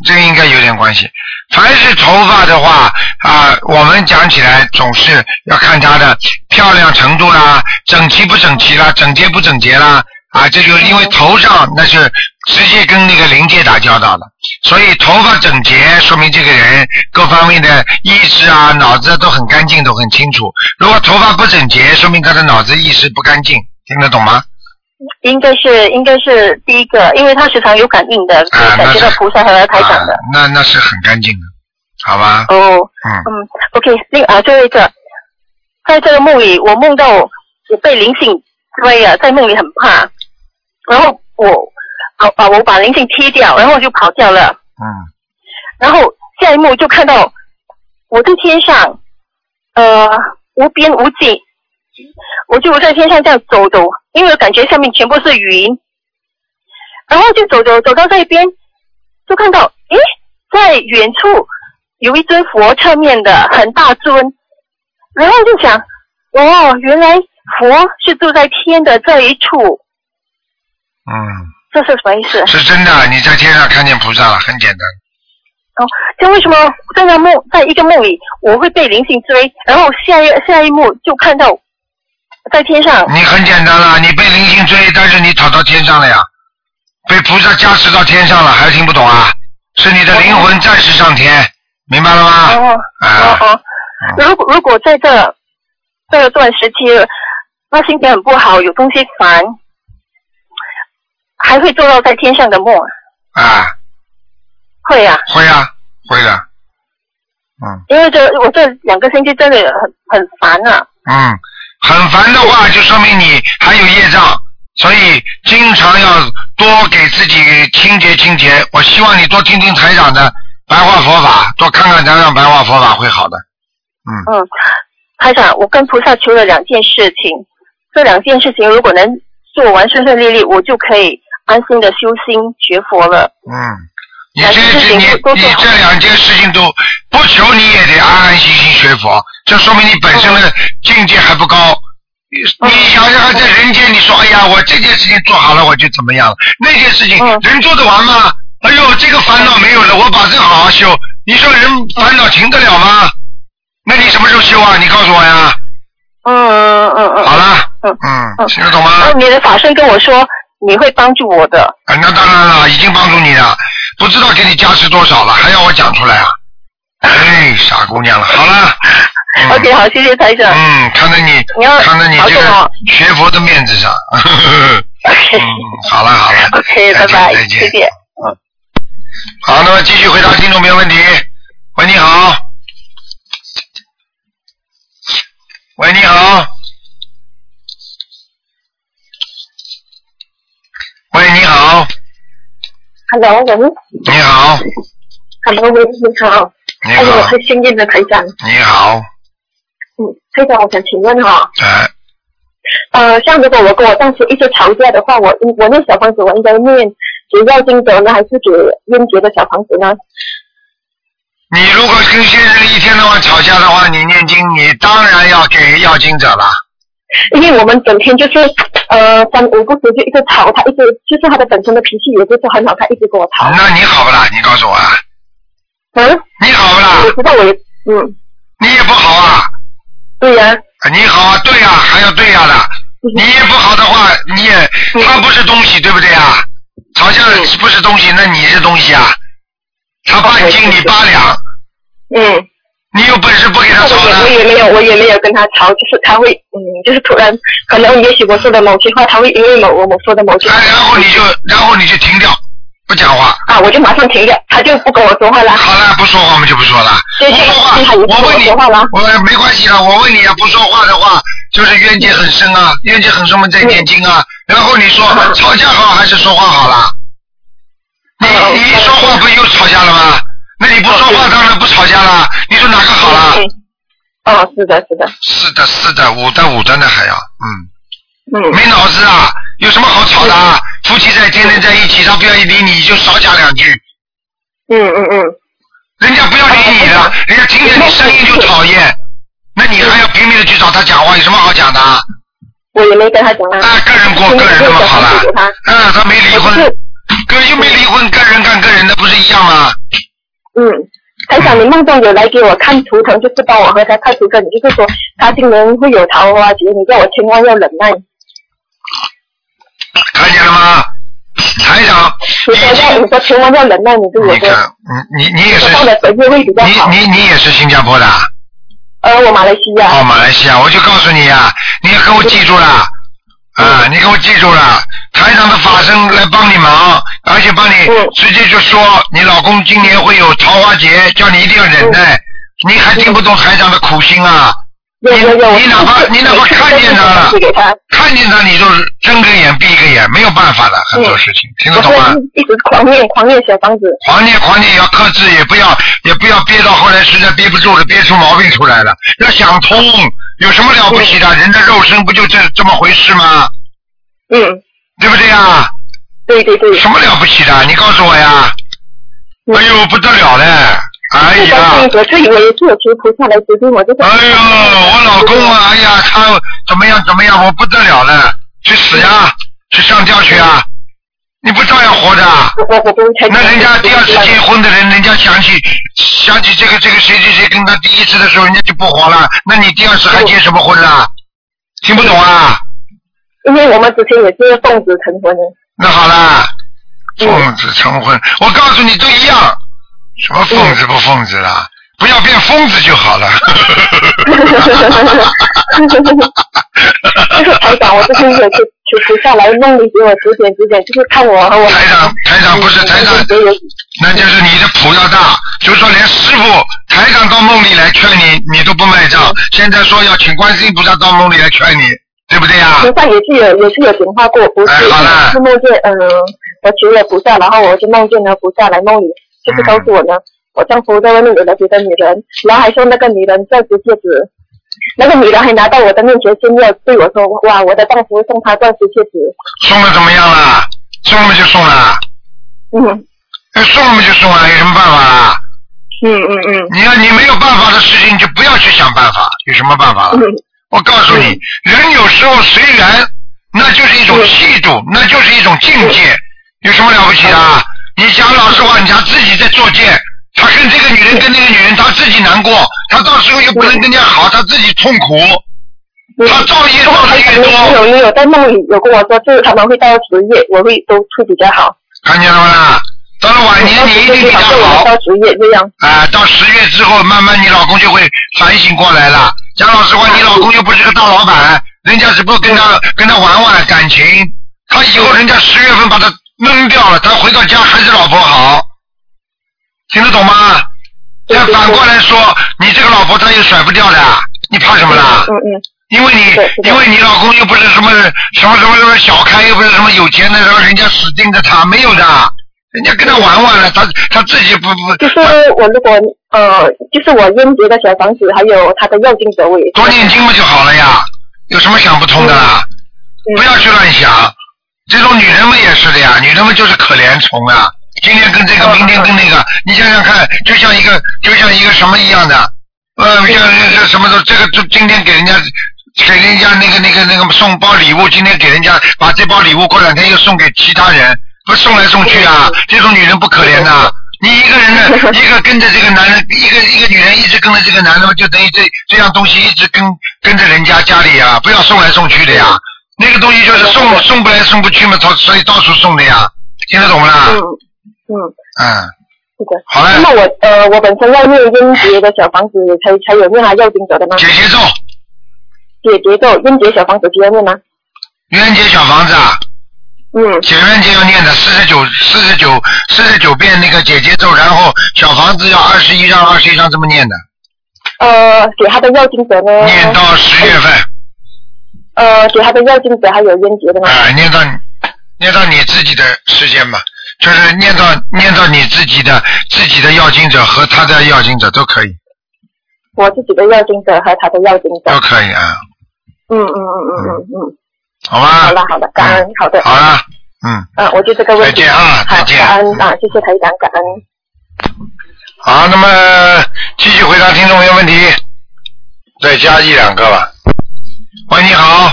这个应该有点关系。凡是头发的话啊，我们讲起来总是要看它的漂亮程度啦，整齐不整齐啦，整洁不整洁啦，啊，这就是因为头上那是直接跟那个灵界打交道的，所以头发整洁说明这个人各方面的意识啊、脑子都很干净，都很清楚。如果头发不整洁，说明他的脑子意识不干净，听得懂吗？应该是应该是第一个，因为他时常有感应的，感觉到菩萨和台长的。啊、那那是很干净的，好吧？哦，嗯嗯，OK，另啊，最后一个，在这个梦里，我梦到我被灵性追啊，在梦里很怕，然后我好把我把灵性踢掉，然后我就跑掉了，嗯然后下一幕就看到我在天上，呃，无边无际，我就在天上这样走走，因为我感觉下面全部是云，然后就走走走到这边，就看到，诶，在远处有一尊佛侧面的很大尊，然后就想，哦，原来佛是住在天的这一处，嗯，这是什么意思？是真的，你在天上看见菩萨了，很简单。哦，这为什么在那梦，在一个梦里，我会被灵性追，然后下一下一幕就看到在天上，你很简单了，你被灵性追，但是你跑到天上了呀，被菩萨加持到天上了，还听不懂啊？是你的灵魂暂时上天，明白了吗？哦啊哦哦，如果如果在这这段时期，那心情很不好，有东西烦，还会做到在天上的梦啊？啊，会啊，会啊，会的，嗯。因为这我这两个星期真的很很烦啊。嗯，很烦的话，就说明你还有业障，所以经常要多给自己清洁清洁。我希望你多听听台长的白话佛法，多看看台长白话佛法会好的。嗯，嗯台长，我跟菩萨求了两件事情，这两件事情如果能做完顺顺利利，我就可以安心的修心学佛了。嗯，你这你你这两件事情都不求，你也得安安心心学佛，这说明你本身的境界还不高。你你想想看，在人间，你说哎呀，我这件事情做好了，我就怎么样了？那件事情人做得完吗？哎呦，这个烦恼没有了，我把这好好修。你说人烦恼停得了吗？那你什么时候修啊？你告诉我呀。嗯嗯嗯嗯。好了。嗯嗯，听得懂吗？你的法身跟我说你会帮助我的。啊，那当然了，已经帮助你了，不知道给你加持多少了，还要我讲出来啊？哎，傻姑娘了，好了。OK，好，谢谢台长。嗯，看在你看在你这个学佛的面子上。(laughs) 嗯，好了好了。OK，拜拜，见再见谢谢。好，那么继续回答听众朋友问题。喂，你好。喂，你好。喂，你好，Hello，喂，你好，Hello，喂，你好，你哎呦，我好，太幸运了，台长。你好，嗯，台长，我想请问哈、哎，呃，像如果我跟我丈夫一直吵架的话，我我念小房子，我应该念给要经者呢，还是给冤结的小房子呢？你如果跟先生一天到晚吵架的话，你念经，你当然要给要经者了。因为我们整天就是呃三五不时就一直吵，他一直就是他的本身的脾气也不是很好，他一直跟我吵。那你好不啦？你告诉我啊，嗯，你好不啦？我知道我也嗯，你也不好啊。对呀、啊你好啊，对呀、还要对呀、的。你也不好的话，你也他不是东西，对不对啊？吵架不是东西，那你是东西啊？他半斤你八两，嗯。你有本事不给他吵我也我也没有，我也没有跟他吵，就是他会，嗯，就是突然，可能也许我说的某些话，他会因为某我我说的某些话，然后你就然后你就停掉，不讲话。啊，我就马上停掉，他就不跟我说话了。好了，不说话我们就不说了。对对不说话我问你我没关系了，我问你啊，不说话的话，就是冤结很深啊，冤结很深，我们在念经啊。然后你说吵架好还是说话好啦？你你一说话不又吵架了吗？那你不说话当然不吵架了。你说哪个好了？哦，是的，是的。是的，是的，五的五的呢还要，嗯。嗯。没脑子啊！有什么好吵的啊？夫妻在天天在一起，他不愿意理你，就少讲两句。嗯嗯嗯。人家不要理你了，人家听见你声音就讨厌，那你还要拼命的去找他讲话，有什么好讲的啊？我也没跟他讲啊。啊，个人过个人的嘛，好了。啊，他没离婚，个又没离婚，个人干个人的，不是一样吗？嗯，台长，你梦中有来给我看图腾，就是帮我和他看图腾，你就是说他今年会有桃花劫，你叫我千万要忍耐。看见了吗？台长，你说要你说千万要忍耐，你就我说。你你你也是。你你你也是新加坡的？呃，我马来西亚。哦，马来西亚，我就告诉你呀、你要给我记住了，啊，你给我记住了，台长的法身来帮你忙，而且帮你直接就说你老公今年会有桃花劫，叫你一定要忍耐，你还听不懂台长的苦心啊？你你哪怕 (laughs) 你哪怕看见他了，看见他你就睁个眼闭一个眼，没有办法的，很多事情听得懂吗？一直狂念狂念小房子。狂念狂念也要克制，也不要也不要憋到后来实在憋不住了，憋出毛病出来了。要想通，有什么了不起的？人的肉身不就这这么回事吗？嗯。对不对呀？对对对。什么了不起的？你告诉我呀！哎呦，不得了嘞！哎呀！我自以为是有求菩萨来我，就是。哎呦，我老公啊，哎呀，他怎么样怎么样，我不得了了，去死呀，去上吊去啊！你不照样活着啊？那人家第二次结婚的人，人家想起想起这个这个谁谁谁跟他第一次的时候，人家就不活了。那你第二次还结什么婚啦？听不懂啊？因为我们之前也是奉子成婚的。那好啦，奉子成婚，我告诉你都一样，什么奉子不奉子啦，不要变疯子就好了。(laughs) 就是台长，我这边有求求菩萨来梦里给我指点指点，就是看我和我。台长，台长不是台长，那就是你的谱要大，就是说连师傅台长到梦里来劝你，你都不卖账。现在说要请观世音菩萨到梦里来劝你，对不对呀？菩萨也是有也是有点化过，不是是梦见嗯，我求了菩萨，然后我就梦见了菩萨来梦里，就是告诉我呢，我丈夫在外面有了别的女人，然后还说那个女人钻石戒指。那个女的还拿到我的面前炫耀，对我说：“哇，我的丈夫送她钻石戒指。”送了怎么样了？送了就送了。嗯。那送了就送了，有什么办法啊？嗯嗯嗯。你要你没有办法的事情，就不要去想办法，有什么办法？嗯。我告诉你，人有时候随缘，那就是一种气度，那就是一种境界，有什么了不起的？你讲老实话，你讲自己在作贱。他跟这个女人跟那个女人，他自己难过，他到时候又不能跟人家好，他自己痛苦，他造业造的越多。有有有在梦里有跟我说，就是他们会到十月，我会都会比较好。看见了吗？到了晚年你一定比较好。到十月这样。啊，到十月之后，慢慢你老公就会反省过来了。讲老实话，你老公又不是个大老板，人家只不过跟他跟他玩玩感情，他以后人家十月份把他扔掉了，他回到家还是老婆好。听得懂吗？再反过来说，你这个老婆她又甩不掉的，你怕什么啦？嗯嗯。因为你，因为你老公又不是什么什么什么什么小开，又不是什么有钱的，然后人家死盯着他，没有的，人家跟他玩玩了，他他自己不不。就是我如果呃，就是我烟结的小房子，还有他的要经者位。多念经不就好了呀？有什么想不通的啦？不要去乱想，这种女人们也是的呀，女人们就是可怜虫啊。今天跟这个，明天跟那个，你想想看，就像一个，就像一个什么一样的，呃，像那个什么的，这个就今天给人家，给人家那个那个那个送包礼物，今天给人家把这包礼物过两天又送给其他人，不送来送去啊？这种女人不可怜呐？你一个人呢，(laughs) 一个跟着这个男人，一个一个女人一直跟着这个男人，就等于这这样东西一直跟跟着人家家里啊，不要送来送去的呀。那个东西就是送送不来送不去嘛，所所以到处送的呀，听得懂不啦？嗯，嗯，是的。好嘞。那么我呃，我本身要念音节的小房子，才才有念他要经者的吗？解节奏。解节奏，音节小房子需要念吗？冤结小房子啊。嗯。解冤结要念的四十九四十九四十九遍那个解节奏，然后小房子要二十一张二十一张这么念的。呃，给他的要经者呢？念到十月份。呃，给他的要经者还有冤结的吗？啊，念到念到你自己的时间吧。就是念到念到你自己的自己的要经者和他的要经者都可以，我自己的要经者和他的要经者。都可以啊，嗯嗯嗯嗯嗯嗯。好吧？好了好的，感恩，好的。好了，嗯，嗯，我就这个问题。再见啊好再见感恩啊，谢谢台长，感恩。好，那么继续回答听众朋友问题，再加一两个吧。喂，你好，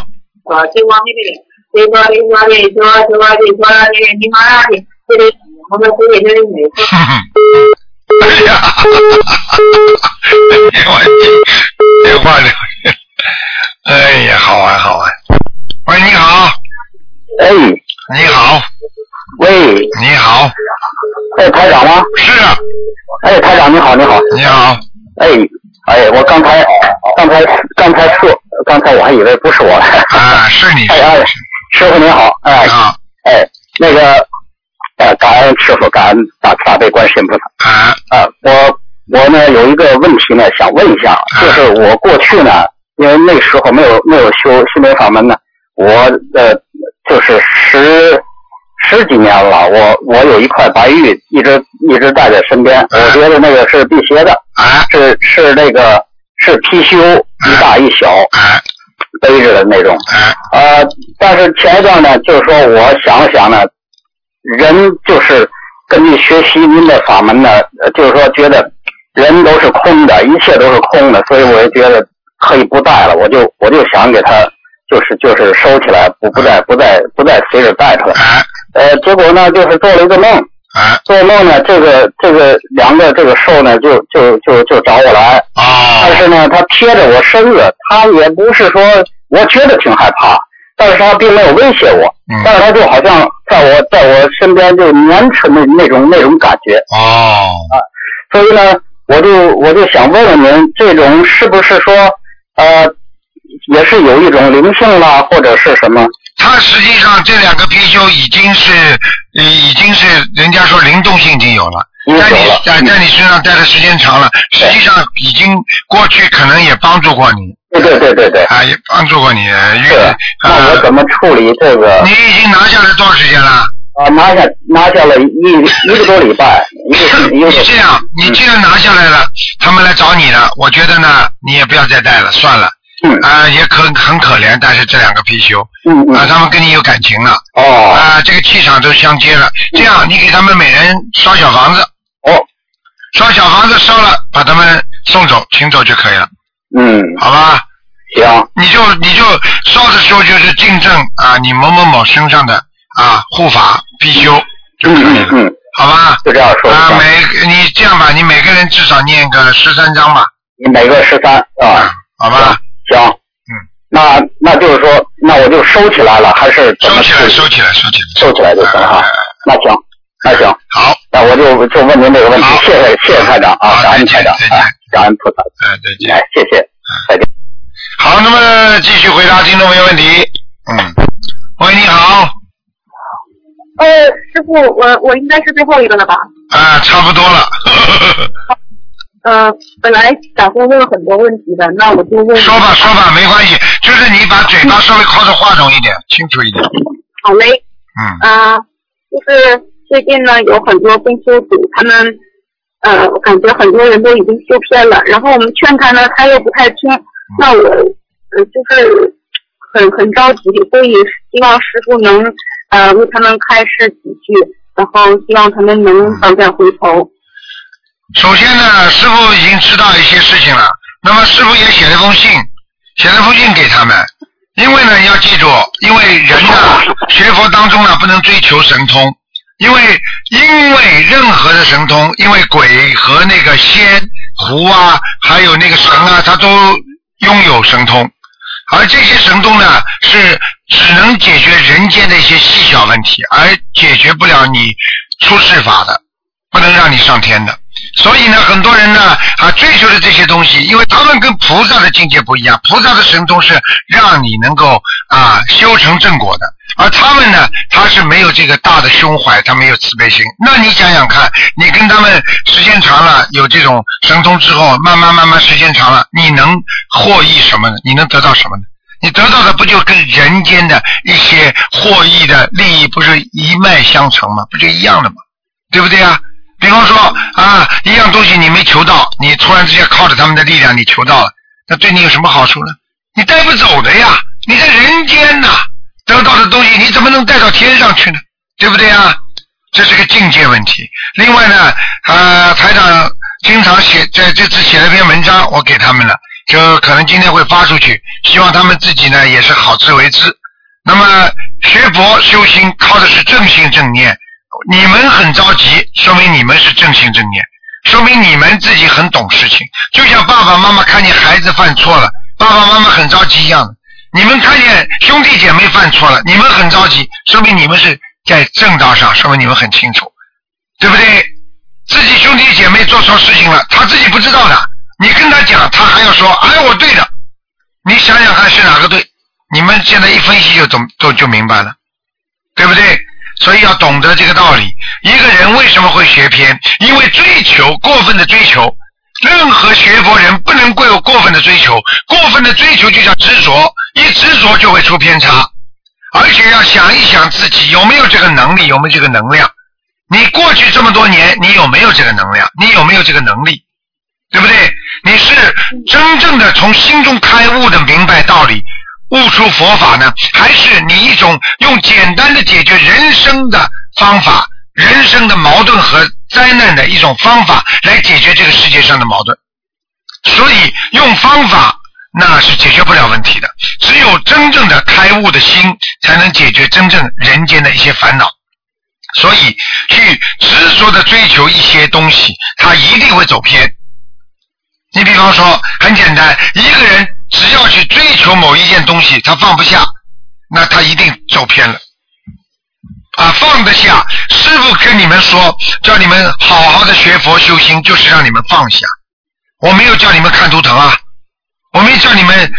啊，电话那里，电话电话里说电话里说那个你妈的，这里我们这里这里没。哎呀，电话电话里，哎呀，好玩好玩。喂，你好，哎，你好，喂，你好，哎，台长吗？是啊。哎，台长你好，你好。你好。哎，哎，我刚才刚才刚才说，刚才我还以为不是我了。啊，是你。哎哎，师傅您好，哎，好，哎，那个，呃，感恩师傅，感恩大慈大悲观世音菩萨。啊。啊，我我呢有一个问题呢，想问一下，就是我过去呢，因为那时候没有没有修心灵法门呢，我呃就是十十几年了，我我有一块白玉，一直一直带在身边，我觉得那个是辟邪的，是是那个是貔貅，一大一小，背着的那种，呃，但是前一段呢，就是说我想了想呢，人就是根据学习您的法门呢，呃就是说觉得人都是空的，一切都是空的，所以我就觉得可以不带了，我就我就想给他就是就是收起来，不不再不再不再随着带出来。呃，结果呢，就是做了一个梦，做梦呢，这个这个两个这个兽呢，就就就就找我来，但是呢，它贴着我身子，它也不是说我觉得挺害怕，但是他并没有威胁我，但是他就好像在我在我身边就粘着那那种那种感觉。哦。啊，所以呢，我就我就想问问您，这种是不是说呃，也是有一种灵性啦，或者是什么？它实际上这两个貔貅已经是，呃已经是人家说灵动性已经有了，在你在在你身上待的时间长了，实际上已经过去可能也帮助过你。对对对对对。啊，也帮助过你，因为那我怎么处理这个？你已经拿下来多少时间了？啊，拿下拿下了一一个多礼拜，一个这样，你既然拿下来了，他们来找你了，我觉得呢，你也不要再带了，算了。嗯。啊，也可很可怜，但是这两个貔貅，嗯嗯。啊，他们跟你有感情了。哦。啊，这个气场都相接了。这样，你给他们每人烧小房子。哦。烧小房子烧了，把他们送走，请走就可以了。嗯。好吧。行。你就你就烧的时候就是敬正啊，你某某某身上的啊护法貔貅就可以了。嗯。好吧。就这样说。啊，每你这样吧，你每个人至少念个十三章吧。你每个十三啊。好吧。行。嗯。那那就是说，那我就收起来了，还是收起来，收起来，收起来。收起来就行哈。那行，那行。好。那我就就问您这个问题，谢谢谢谢台长啊，感恩台长啊，感恩菩萨。哎，再见。哎，谢谢，再见。好，那么继续回答听众朋友问题。嗯。喂，你好。呃，师傅，我我应该是最后一个了吧？啊，差不多了。(laughs) 呃，本来打算问很多问题的，那我就问。说吧说吧，没关系，就是你把嘴巴稍微靠着话筒一点，清楚一点。好嘞。嗯。啊、就是最近呢，有很多公修组，他们呃，我感觉很多人都已经修偏了，然后我们劝他呢，他又不太听，那我呃就是很很着急，所以希望师傅能呃为他们开示几句，然后希望他们能早点回头。首先呢，师傅已经知道一些事情了，那么师傅也写了封信，写了封信给他们。因为呢，要记住，因为人呢，学佛当中呢，不能追求神通，因为因为任何的神通，因为鬼和那个仙、狐啊，还有那个神啊，他都拥有神通，而这些神通呢，是只能解决人间的一些细小问题，而解决不了你出世法的，不能让你上天的。所以呢，很多人呢啊追求的这些东西，因为他们跟菩萨的境界不一样，菩萨的神通是让你能够啊修成正果的，而他们呢，他是没有这个大的胸怀，他没有慈悲心。那你想想看，你跟他们时间长了有这种神通之后，慢慢慢慢时间长了，你能获益什么呢？你能得到什么呢？你得到的不就跟人间的一些获益的利益不是一脉相承吗？不就一样的吗？对不对啊？比方说啊，一样东西你没求到，你突然之间靠着他们的力量你求到了，那对你有什么好处呢？你带不走的呀！你在人间呐，得到的东西你怎么能带到天上去呢？对不对啊？这是个境界问题。另外呢，呃，台长经常写在这次写了篇文章，我给他们了，就可能今天会发出去，希望他们自己呢也是好自为之。那么学佛修心靠的是正心正念。你们很着急，说明你们是正心正念，说明你们自己很懂事情。就像爸爸妈妈看见孩子犯错了，爸爸妈妈很着急一样。你们看见兄弟姐妹犯错了，你们很着急，说明你们是在正道上，说明你们很清楚，对不对？自己兄弟姐妹做错事情了，他自己不知道的，你跟他讲，他还要说，哎，我对的。你想想看是哪个对？你们现在一分析就懂，都就明白了，对不对？所以要懂得这个道理。一个人为什么会学偏？因为追求过分的追求。任何学佛人不能过有过分的追求，过分的追求就叫执着，一执着就会出偏差。而且要想一想自己有没有这个能力，有没有这个能量。你过去这么多年，你有没有这个能量？你有没有这个能力？对不对？你是真正的从心中开悟的明白道理。悟出佛法呢，还是你一种用简单的解决人生的方法、人生的矛盾和灾难的一种方法来解决这个世界上的矛盾？所以用方法那是解决不了。问题的，只有真正的开悟的心，才能解决真正人间的一些烦恼。所以去执着的追求一些东西，他一定会走偏。你比方说，很简单，一个人。只要去追求某一件东西，他放不下，那他一定走偏了。啊，放得下，师傅跟你们说，叫你们好好的学佛修心，就是让你们放下。我没有叫你们看图腾啊，我没叫你们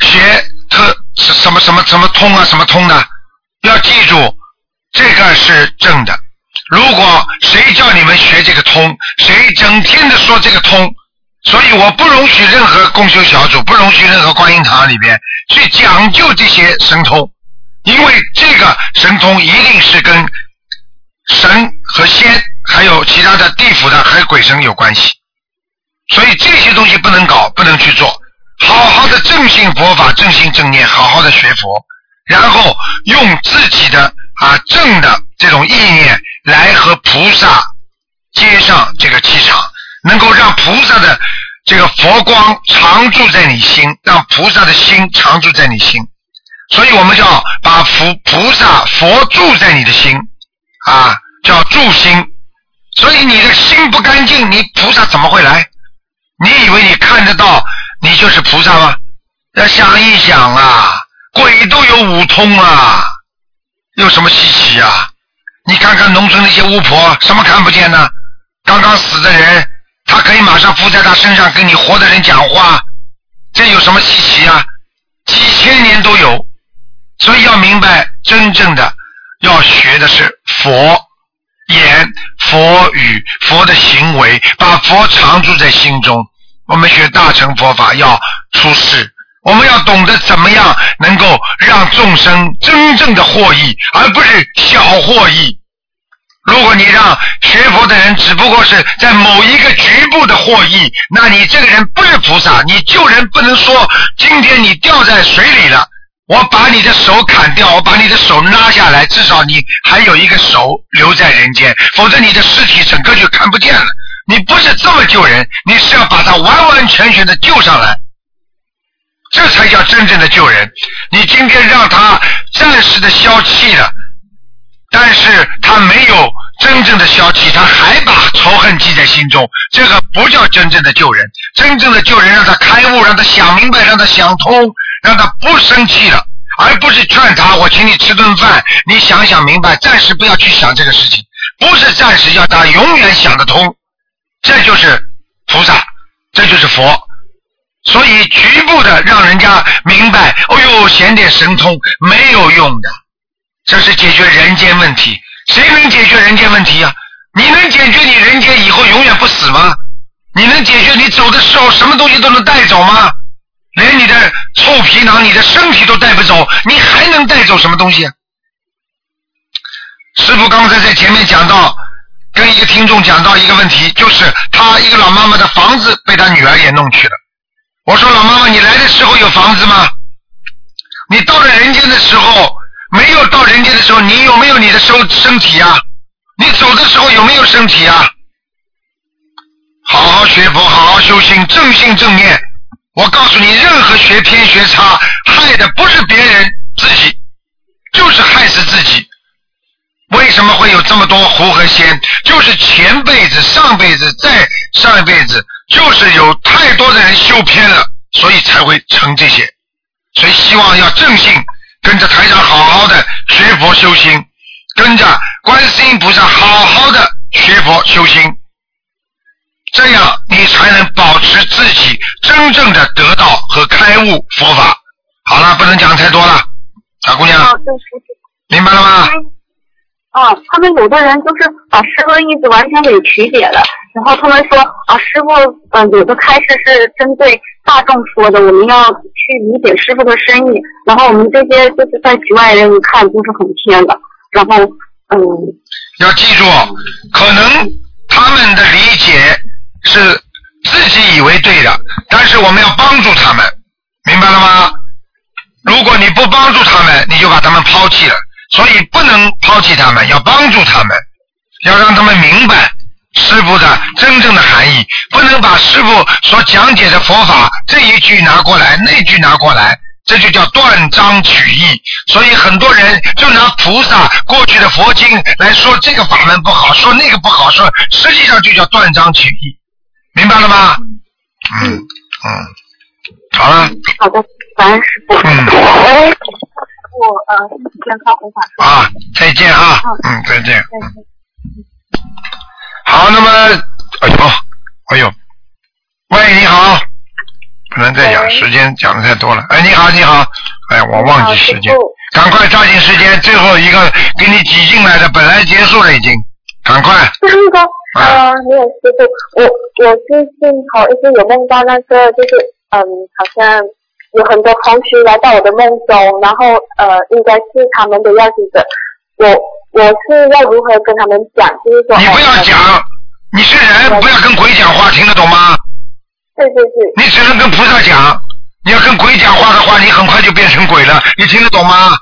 学特什么什么什么通啊什么通的。要记住，这个是正的。如果谁叫你们学这个通，谁整天的说这个通。所以我不容许任何共修小组，不容许任何观音堂里边去讲究这些神通，因为这个神通一定是跟神和仙，还有其他的地府的还有鬼神有关系。所以这些东西不能搞，不能去做。好好的正信佛法，正信正念，好好的学佛，然后用自己的啊正的这种意念来和菩萨接上这个气场。能够让菩萨的这个佛光常住在你心，让菩萨的心常住在你心，所以我们叫把佛菩萨佛住在你的心啊，叫住心。所以你的心不干净，你菩萨怎么会来？你以为你看得到，你就是菩萨吗？要想一想啊，鬼都有五通啊，有什么稀奇啊？你看看农村那些巫婆，什么看不见呢？刚刚死的人。他可以马上附在他身上跟你活的人讲话，这有什么稀奇啊？几千年都有，所以要明白，真正的要学的是佛言、佛语、佛的行为，把佛常住在心中。我们学大乘佛法要出世，我们要懂得怎么样能够让众生真正的获益，而不是小获益。如果你让学佛的人只不过是在某一个局部的获益，那你这个人不是菩萨。你救人不能说今天你掉在水里了，我把你的手砍掉，我把你的手拉下来，至少你还有一个手留在人间，否则你的尸体整个就看不见了。你不是这么救人，你是要把他完完全全的救上来，这才叫真正的救人。你今天让他暂时的消气了。但是他没有真正的消气，他还把仇恨记在心中，这个不叫真正的救人。真正的救人，让他开悟，让他想明白，让他想通，让他不生气了，而不是劝他：“我请你吃顿饭，你想想明白，暂时不要去想这个事情。”不是暂时，要他永远想得通。这就是菩萨，这就是佛。所以局部的让人家明白，哦呦，显点神通没有用的。这是解决人间问题，谁能解决人间问题呀？你能解决你人间以后永远不死吗？你能解决你走的时候什么东西都能带走吗？连你的臭皮囊、你的身体都带不走，你还能带走什么东西？师傅刚才在前面讲到，跟一个听众讲到一个问题，就是他一个老妈妈的房子被他女儿也弄去了。我说老妈妈，你来的时候有房子吗？你到了人间的时候，没有到人间的时候，你有没有你的身身体呀、你走的时候有没有身体呀、好好学佛，好好修心，正信正念。我告诉你，任何学偏学差，害的不是别人，自己就是害死自己。为什么会有这么多狐和仙？就是前辈子、上辈子、再上一辈子，就是有太多的人修偏了，所以才会成这些。所以希望要正信，跟着台长好好的学佛修心，跟着观世音菩萨好好的学佛修心，这样你才能保持自己真正的得道和开悟佛法。好了，不能讲太多了，小姑娘。明白了吗？啊，他们有的人就是把师傅的意思完全给曲解了，然后他们说啊，师傅嗯、有的开示是针对大众说的，我们要去理解师傅的深意，然后我们这些就是在局外人看就是很偏的，然后嗯，要记住，可能他们的理解是自己以为对的，但是我们要帮助他们，明白了吗？如果你不帮助他们，你就把他们抛弃了。所以不能抛弃他们，要帮助他们，要让他们明白师傅的真正的含义，不能把师傅所讲解的佛法这一句拿过来，那句拿过来，这就叫断章取义。所以很多人就拿菩萨过去的佛经来说这个法门不好，说那个不好，说实际上就叫断章取义，明白了吗？嗯嗯，好了，好的，感恩师傅。嗯喂，我呃身体健康无法说。啊，再见啊，嗯，再见。好，那么，哎呦，哎呦，喂，你好，不能再讲，时间讲的太多了。哎，你好，你好，哎，我忘记时间，赶快抓紧时间，最后一个给你挤进来的，本来结束了已经，赶快。那个呃，没有师傅，我我最近好一直有梦到那个，就是嗯，好像有很多同学来到我的梦中，然后呃，应该是他们的要求者，我我是要如何跟他们讲，就是说你不要讲，你是人，不要跟鬼讲话，听得懂吗？对对对，你只能跟菩萨讲，你要跟鬼讲话的话，你很快就变成鬼了，你听得懂吗？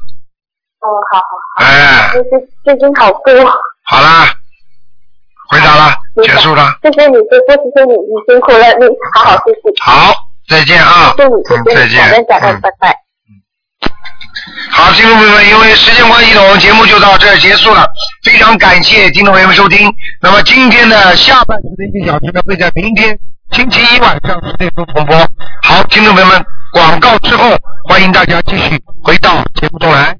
哦，好好好，哎，最近最近好多，好啦，回答了，结束了，谢谢你师傅，谢谢你，你辛苦了，你好好休息，好，再见啊，谢谢你，嗯，再见。嗯。拜拜。好，听众朋友们，因为时间关系，我们节目就到这儿结束了。非常感谢听众朋友们收听。那么今天的下半时的一个小时呢，会在明天星期一晚上十点钟重播。好，听众朋友们，广告之后，欢迎大家继续回到节目中来。